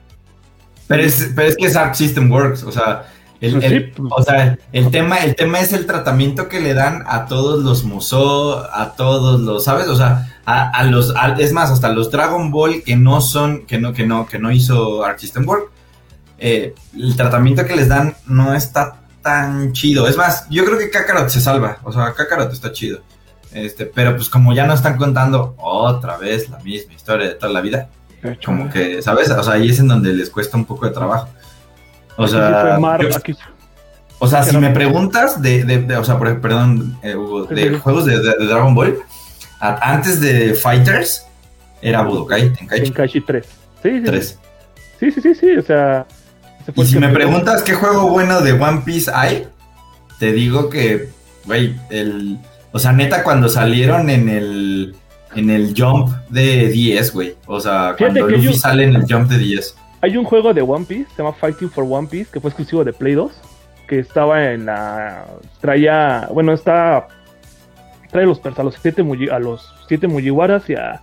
Pero es, pero es que es Arc System Works, o sea, el, pues pues. o sea, el tema, el tema es el tratamiento que le dan a todos los Musou, a todos los, ¿sabes? O sea, a, los, es más, hasta los Dragon Ball que no son, que no, que no, que no hizo Arc System Works, eh, el tratamiento que les dan no está tan chido. Es más, yo creo que Kakarot se salva. O sea, Kakarot está chido. Este, pero pues como ya no están contando otra vez la misma historia de toda la vida, como que, ¿sabes? O sea, ahí es en donde les cuesta un poco de trabajo. O sea, o sea, si me preguntas de, de, o sea, perdón, eh, Hugo, de juegos de, Dragon Ball, antes de Fighters era Budokai, Tenkaichi. Tenkaichi 3. Sí, sí. 3. Sí, sí, sí, sí, o sea, y si me preguntas qué juego bueno de One Piece hay, te digo que, güey, el. O sea, neta, cuando salieron en el. En el jump de 10, güey. O sea, cuando Luffy sale en el jump de 10. Hay un juego de One Piece, se llama Fighting for One Piece, que fue exclusivo de Play 2. Que estaba en la. Traía. Bueno, está. Trae los, a los siete, a los siete Mugiwaras y a.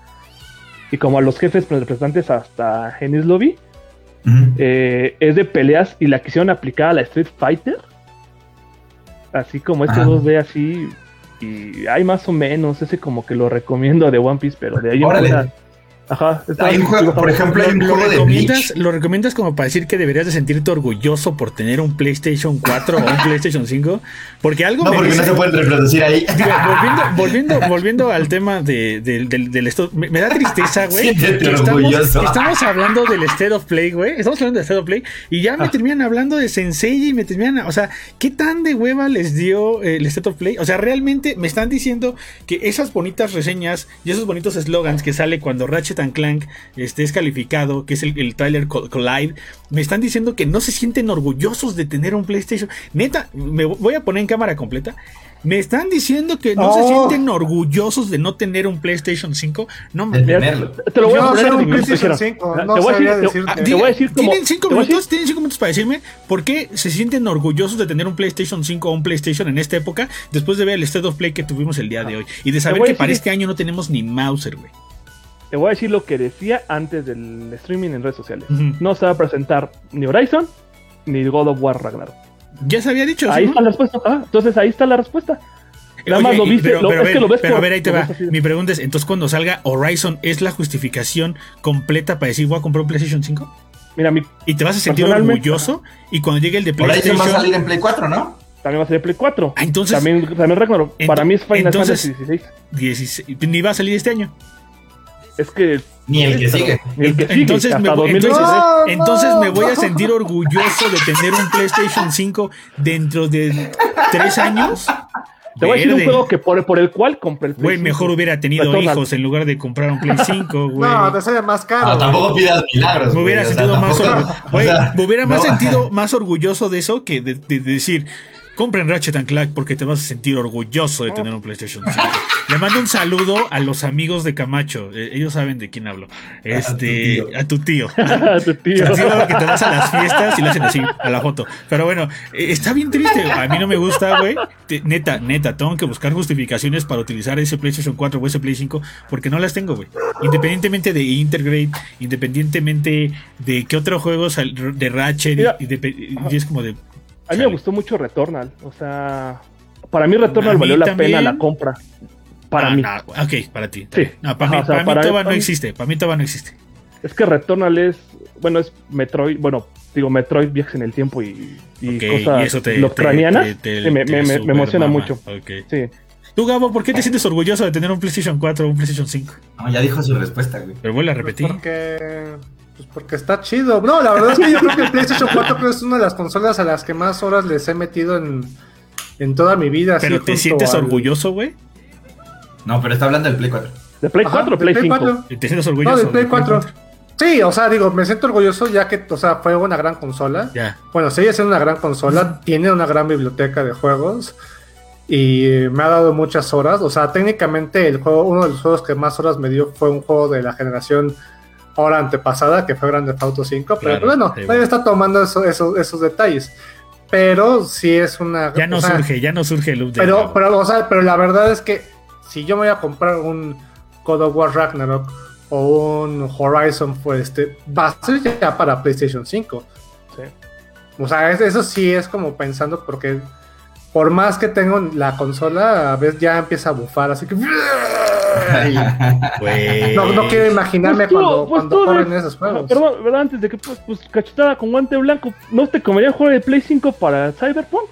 Y como a los jefes representantes hasta Genis Lobby eh, es de peleas y la quisieron aplicar a la Street Fighter. Así como este 2D así. Y hay más o menos, ese como que lo recomiendo de One Piece, pero de ahí Ajá. Hay un juego, por ejemplo, hay un juego de Bleach. ¿Lo recomiendas como para decir que deberías de sentirte orgulloso por tener un PlayStation 4 o un PlayStation 5? Porque algo No, porque no se pueden reproducir ahí. volviendo, volviendo, volviendo al tema de, del, del esto, me, da tristeza, güey. estamos, estamos, hablando del State of Play, güey. Estamos hablando del State of Play y ya me ah. terminan hablando de Sensei y me terminan, o sea, ¿qué tan de hueva les dio el State of Play? O sea, realmente me están diciendo que esas bonitas reseñas y esos bonitos slogans que sale cuando Ratchet and Clank este, es calificado, que es el, el trailer Collide, me están diciendo que no se sienten orgullosos de tener un PlayStation. Neta, me voy a poner en cámara completa. Me están diciendo que no se oh. sienten orgullosos de no tener un PlayStation 5. No me Te lo voy a poner un PlayStation 5. No te, voy a decir, te, voy a decir ¿Tienen 5 minutos? ¿Tienen 5 minutos para decirme por qué se sienten orgullosos de tener un PlayStation 5 o un PlayStation en esta época después de ver el State of Play que tuvimos el día de hoy y de saber que para este año no tenemos ni Mauser, güey? Te voy a decir lo que decía antes del streaming en redes sociales. No se va a presentar ni Horizon ni God of War Ragnarok. Ya se había dicho. Ahí está la respuesta. Ah, entonces ahí está la respuesta. Nada más lo viste, pero, es que lo ves pero a ver, ahí te va. Mi pregunta es, entonces cuando salga Horizon, ¿es la justificación completa para decir voy a comprar un PlayStation 5? Mira, mi, y te vas a sentir orgulloso y cuando llegue el de PlayStation... Horizon va a salir en Play 4, ¿no? También va a salir en Play 4. Ah, entonces... También, también Ragnarok. Para mí es Final Fantasy 16. Ni va a salir este año. Es que ni el que sigue. entonces, me, entonces, me voy a sentir orgulloso de tener un PlayStation 5 dentro de tres años. Te voy a decir un juego que por, por el cual compré el Güey, mejor hubiera tenido hijos en lugar de comprar un Play 5, güey. No, te sale más caro. No, tampoco pidas milagros. Me hubiera sentido más me hubiera más sentido más orgulloso de eso que de, de decir, compren Ratchet and Clank porque te vas a sentir orgulloso de tener un PlayStation 5. Le mando un saludo a los amigos de Camacho. Eh, ellos saben de quién hablo. Este, a tu tío. A tu tío. que te vas a las fiestas y lo hacen así, a la foto. Pero bueno, eh, está bien triste. A mí no me gusta, güey. Neta, neta, tengo que buscar justificaciones para utilizar ese PlayStation 4 o ese Play 5 porque no las tengo, güey. Independientemente de Integrate, independientemente de qué otro juego de Ratchet, y, es como de. A mí me gustó mucho Returnal. O sea, para mí Returnal valió la pena la compra. Para mí. ok, para ti. Sí. No, para, mí, para, no existe. Para mí todavía no existe. Es que Returnal es. Bueno, es Metroid. Bueno, digo, Metroid viajes en el tiempo y, y cosas y eso te, me, me, emociona mucho. Sí. Tú, Gabo, ¿por qué te sientes orgulloso de tener un PlayStation 4 o un PlayStation 5? No, ya dijo su respuesta, güey. Pero vuelve a repetir. Pues porque. Pues porque está chido. No, la verdad es que yo creo que el PlayStation 4 es una de las consolas a las que más horas les he metido en, en toda mi vida. ¿Pero te sientes orgulloso, güey? No, pero está hablando del Play 4. ¿De Play 4 o Play, 5? ¿Te sientes orgulloso? No, del Play 4. Sí, o sea, digo, me siento orgulloso ya que, o sea, fue una gran consola. Ya. Bueno, sigue siendo una gran consola, tiene una gran biblioteca de juegos y me ha dado muchas horas. O sea, técnicamente el juego, uno de los juegos que más horas me dio fue un juego de la generación ahora antepasada, que fue Grand Theft Auto 5. pero bueno, sí, está tomando esos detalles. Pero sí es una. Ya no surge, ya no surge el Pero, pero, o sea, pero la verdad es que si yo me voy a comprar un God of War Ragnarok o un Horizon, pues este, va a ser ya para PlayStation 5. O sea, eso sí es como pensando porque por más que tengo la consola, a veces ya empieza a bufar, así que... no, quiero imaginarme pues cuando, pues corren esos juegos. Perdón, ¿verdad? Antes de que pues, pues cachetada con guante blanco, ¿no te comería jugar de Play 5 para Cyberpunk?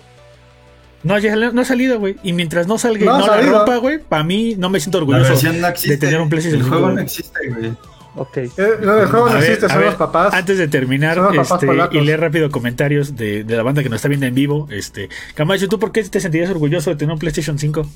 No, no ha salido, güey. Y mientras no salga no, no la ropa, güey, para mí no me siento orgulloso de tener un PlayStation. El juego no existe, güey. Ok. Eh, no, el juego no existe, son los papás. Antes de terminar este, y leer rápido comentarios de, de, la banda que nos está viendo en vivo, este, Camacho, ¿tú por qué te sentirías orgulloso de tener un PlayStation 5?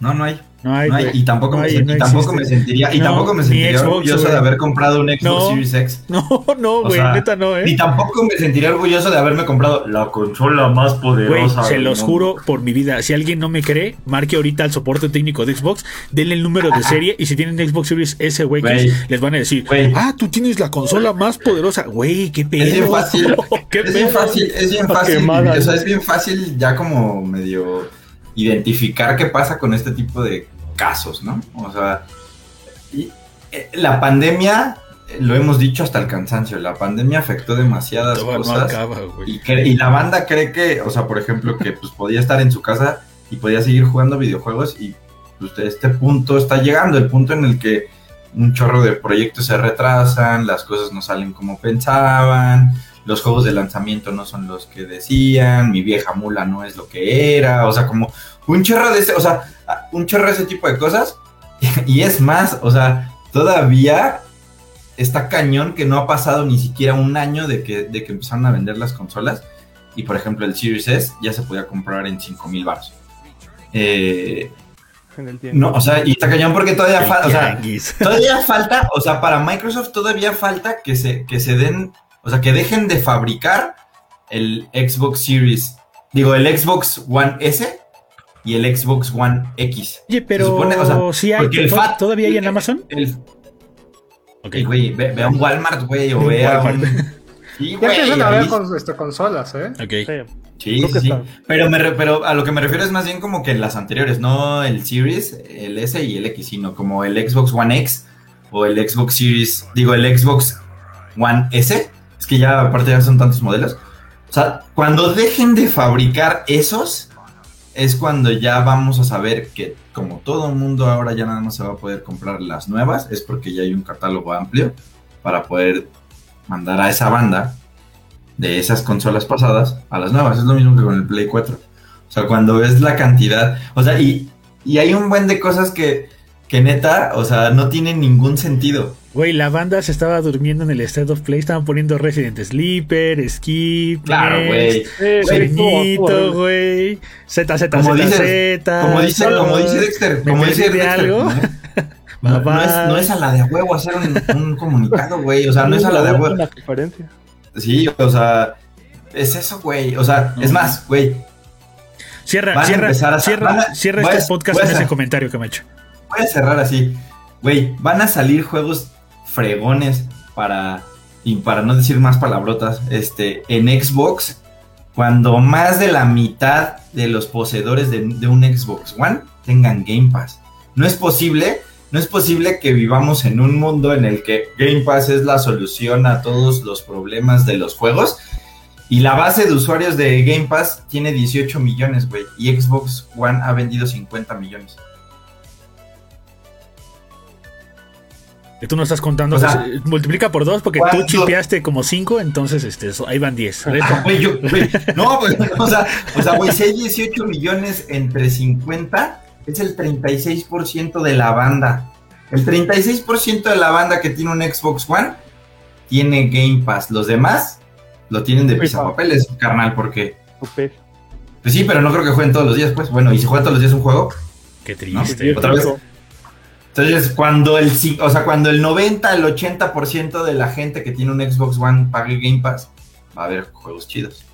No, no hay. No hay, y tampoco, me, tampoco me sentiría, y tampoco me sentiría orgulloso de haber comprado un Xbox Series X. No, no, güey, neta no, eh. Y tampoco me sentiría orgulloso de haberme comprado la consola más poderosa. Güey, se los juro por mi vida. Si alguien no me cree, marque ahorita al soporte técnico de Xbox, denle el número de serie y si tienen Xbox Series S, güey, les van a decir, ah, tú tienes la consola más poderosa. Güey, qué pedo. Es bien fácil. es bien fácil, es bien fácil. O sea, es bien fácil ya como medio identificar qué pasa con este tipo de casos, ¿no? O sea, eh, la pandemia, lo hemos dicho hasta el cansancio, la pandemia afectó demasiadas cosas. y, la banda cree que, o sea, por ejemplo, que pues podía estar en su casa y podía seguir jugando videojuegos y pues, este punto está llegando, el punto en el que un chorro de proyectos se retrasan, las cosas no salen como pensaban, los juegos de lanzamiento no son los que decían, mi vieja mula no es lo que era, o sea, como un chorro de ese, o sea, un chorro de ese tipo de cosas. Y es más, o sea, todavía está cañón que no ha pasado ni siquiera un año de que, de que empezaron a vender las consolas. Y por ejemplo, el Series S ya se podía comprar en 5 mil baros. Eh, en el tianguis. No, o sea, y está cañón porque todavía falta, o sea, todavía falta, o sea, para Microsoft todavía falta que se, que se den, o sea, que dejen de fabricar el Xbox Series, digo, el Xbox One S y el Xbox One X. Oye, pero o sea, hay, el FAT, ¿todavía hay en Amazon? El, ok, güey, ve, a un Walmart, güey, o ve a un... Sí, ya empiezan a ver con, este, consolas, ¿eh? Ok. Sí, sí, Pero, me pero a lo que me refiero es más bien como que las anteriores, no el Series, el S y el X, sino como el Xbox One X o el Xbox Series, digo, el Xbox One S. Es que ya aparte ya son tantos modelos. O sea, cuando dejen de fabricar esos, es cuando ya vamos a saber que como todo el mundo ahora ya nada más se va a poder comprar las nuevas, es porque ya hay un catálogo amplio para poder mandar a esa banda de esas consolas pasadas a las nuevas. Es lo mismo que con el Play 4. O sea, cuando ves la cantidad, o sea, y, y hay un buen de cosas que, que neta, o sea, no tienen ningún sentido. Güey, la banda se estaba durmiendo en el State of Play, estaban poniendo Resident Sleeper, Skip, claro, güey. Sueñito, güey. Z, Z, como Z, Z. Como dice, como dice Dexter, como dice Dexter. Algo? ¿no? No, es, no, es, a la de huevo hacer un, un comunicado, güey. O sea, no es a la de huevo. Sí, o sea, es eso, güey. O sea, es más, güey. Cierra, cierra, cierra, cierra este podcast en ese comentario que me ha hecho. Voy a cerrar así. Güey, van a salir juegos fregones para, y para no decir más palabrotas, este, en Xbox, cuando más de la mitad de los poseedores de, de un Xbox One tengan Game Pass. No es posible no es posible que vivamos en un mundo en el que Game Pass es la solución a todos los problemas de los juegos. Y la base de usuarios de Game Pass tiene 18 millones, güey. Y Xbox One ha vendido 50 millones. Tú no estás contando. multiplica por dos porque tú chipeaste como 5, entonces este, ahí van 10. no, pues, o sea, o sea, güey, si hay 18 millones entre 50, es el 36% de la banda. El 36% de la banda que tiene un Xbox One tiene Game Pass. Los demás lo tienen de pisapapeles, carnal, porque. Pues sí, pero no creo que jueguen todos los días, pues. Bueno, y si juegan todos los días un juego. Qué triste. Otra vez. Entonces, cuando el, o sea, cuando el 90, el 80% de la gente que tiene un Xbox One pague Game Pass, va a haber juegos chidos.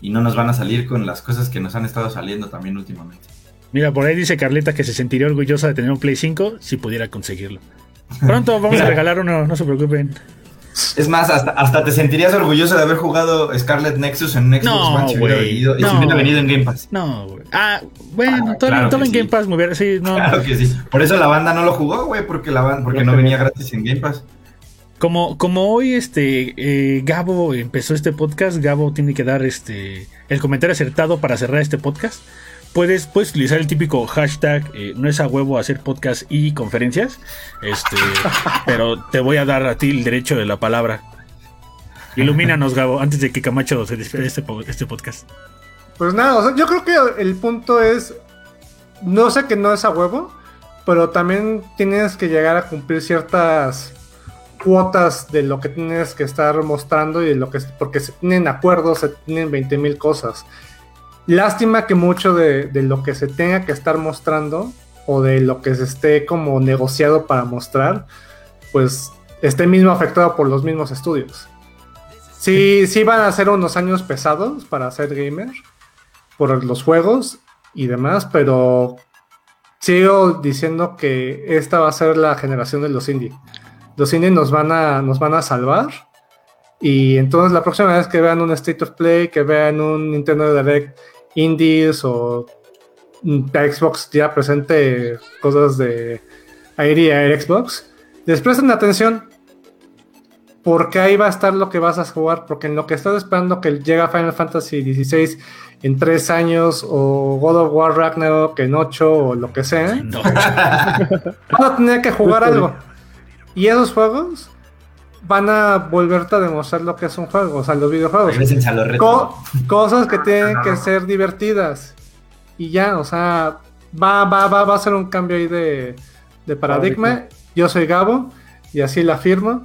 Y no nos van a salir con las cosas que nos han estado saliendo también últimamente. Mira, por ahí dice Carleta que se sentiría orgullosa de tener un Play 5 si pudiera conseguirlo. Pronto vamos a regalar uno, no se preocupen. Es más, hasta, te sentirías orgulloso de haber jugado Scarlet Nexus en un Xbox no, One si hubiera, venido, no, hubiera venido en Game Pass. No, güey. Ah, bueno, ah, todo, en Game Pass me hubiera, sí, no. Claro que sí. Por eso la banda no lo jugó, güey, porque la banda, porque no venía gratis en Game Pass. Como, como hoy este eh, Gabo empezó este podcast, Gabo tiene que dar este el comentario acertado para cerrar este podcast puedes, puedes utilizar el típico hashtag eh, no es a huevo hacer podcast y conferencias. Este, pero te voy a dar a ti el derecho de la palabra. Ilumínanos, Gabo, antes de que Camacho se despide este, este podcast. Pues nada, yo creo que el punto es. No sé que no es a huevo, pero también tienes que llegar a cumplir ciertas cuotas de lo que tienes que estar mostrando y de lo que porque se tienen acuerdos, se tienen 20 mil cosas. Lástima que mucho de, lo que se tenga que estar mostrando o de lo que se esté como negociado para mostrar, pues esté mismo afectado por los mismos estudios. Sí, sí van a ser unos años pesados para ser gamer por los juegos y demás, pero sigo diciendo que esta va a ser la generación de los indie. Los indie nos van a, nos van a salvar. Y entonces la próxima vez que vean un State of Play, que vean un Nintendo Direct indies o Xbox ya presente cosas de Air y Air Xbox, les presten atención porque ahí va a estar lo que vas a jugar, porque en lo que estás esperando que llega Final Fantasy XVI en tres años o God of War Ragnarok en ocho o lo que sea, vas a tener que jugar algo. Y esos juegos van a volverte a demostrar lo que es un juego, o sea, los videojuegos. cosas que tienen que ser divertidas. Y ya, o sea, va, va, va, va a ser un cambio ahí de, de paradigma. Yo soy Gabo y así la firmo.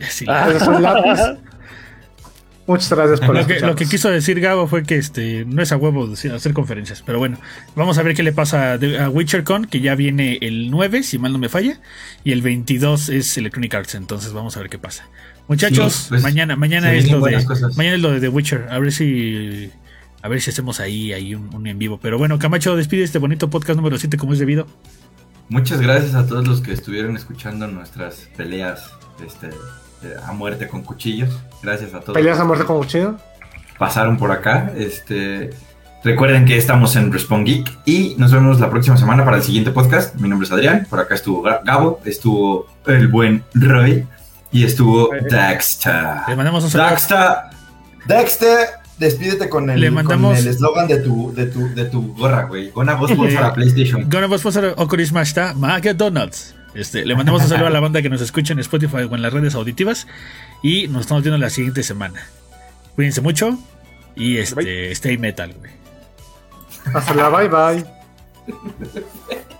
Sí. Ah. Es un lápiz. Muchas gracias por lo que, lo que quiso decir Gabo fue que este no es a huevo hacer conferencias, pero bueno, vamos a ver qué le pasa a WitcherCon, que ya viene el 9, si mal no me falla, y el 22 es Electronic Arts, entonces vamos a ver qué pasa. Muchachos, pues, mañana mañana es lo de mañana es lo de The Witcher, a ver si a ver si hacemos ahí, ahí un, en vivo. Pero bueno, Camacho, despide este bonito podcast número 7 como es debido. Muchas gracias a todos los que estuvieron escuchando nuestras peleas este, a muerte con cuchillos. Gracias a todos. ¿Peleas a muerte con cuchillo? Pasaron por acá. Este, recuerden que estamos en Respawn Geek y nos vemos la próxima semana para el siguiente podcast. Mi nombre es Adrián. Por acá estuvo Gabo, estuvo el buen Roy y estuvo Dexter. Le mandamos un saludo. Dexter. Dexter Despídete con el eslogan de tu, de, tu, de tu gorra, güey. Gonna vos para PlayStation. Gonna vos para Okorismashita McDonald's. Este, le mandamos un saludo a la banda que nos escucha en Spotify o en las redes auditivas. Y nos estamos viendo la siguiente semana. Cuídense mucho. Y este, stay metal, güey. Hasta la bye bye.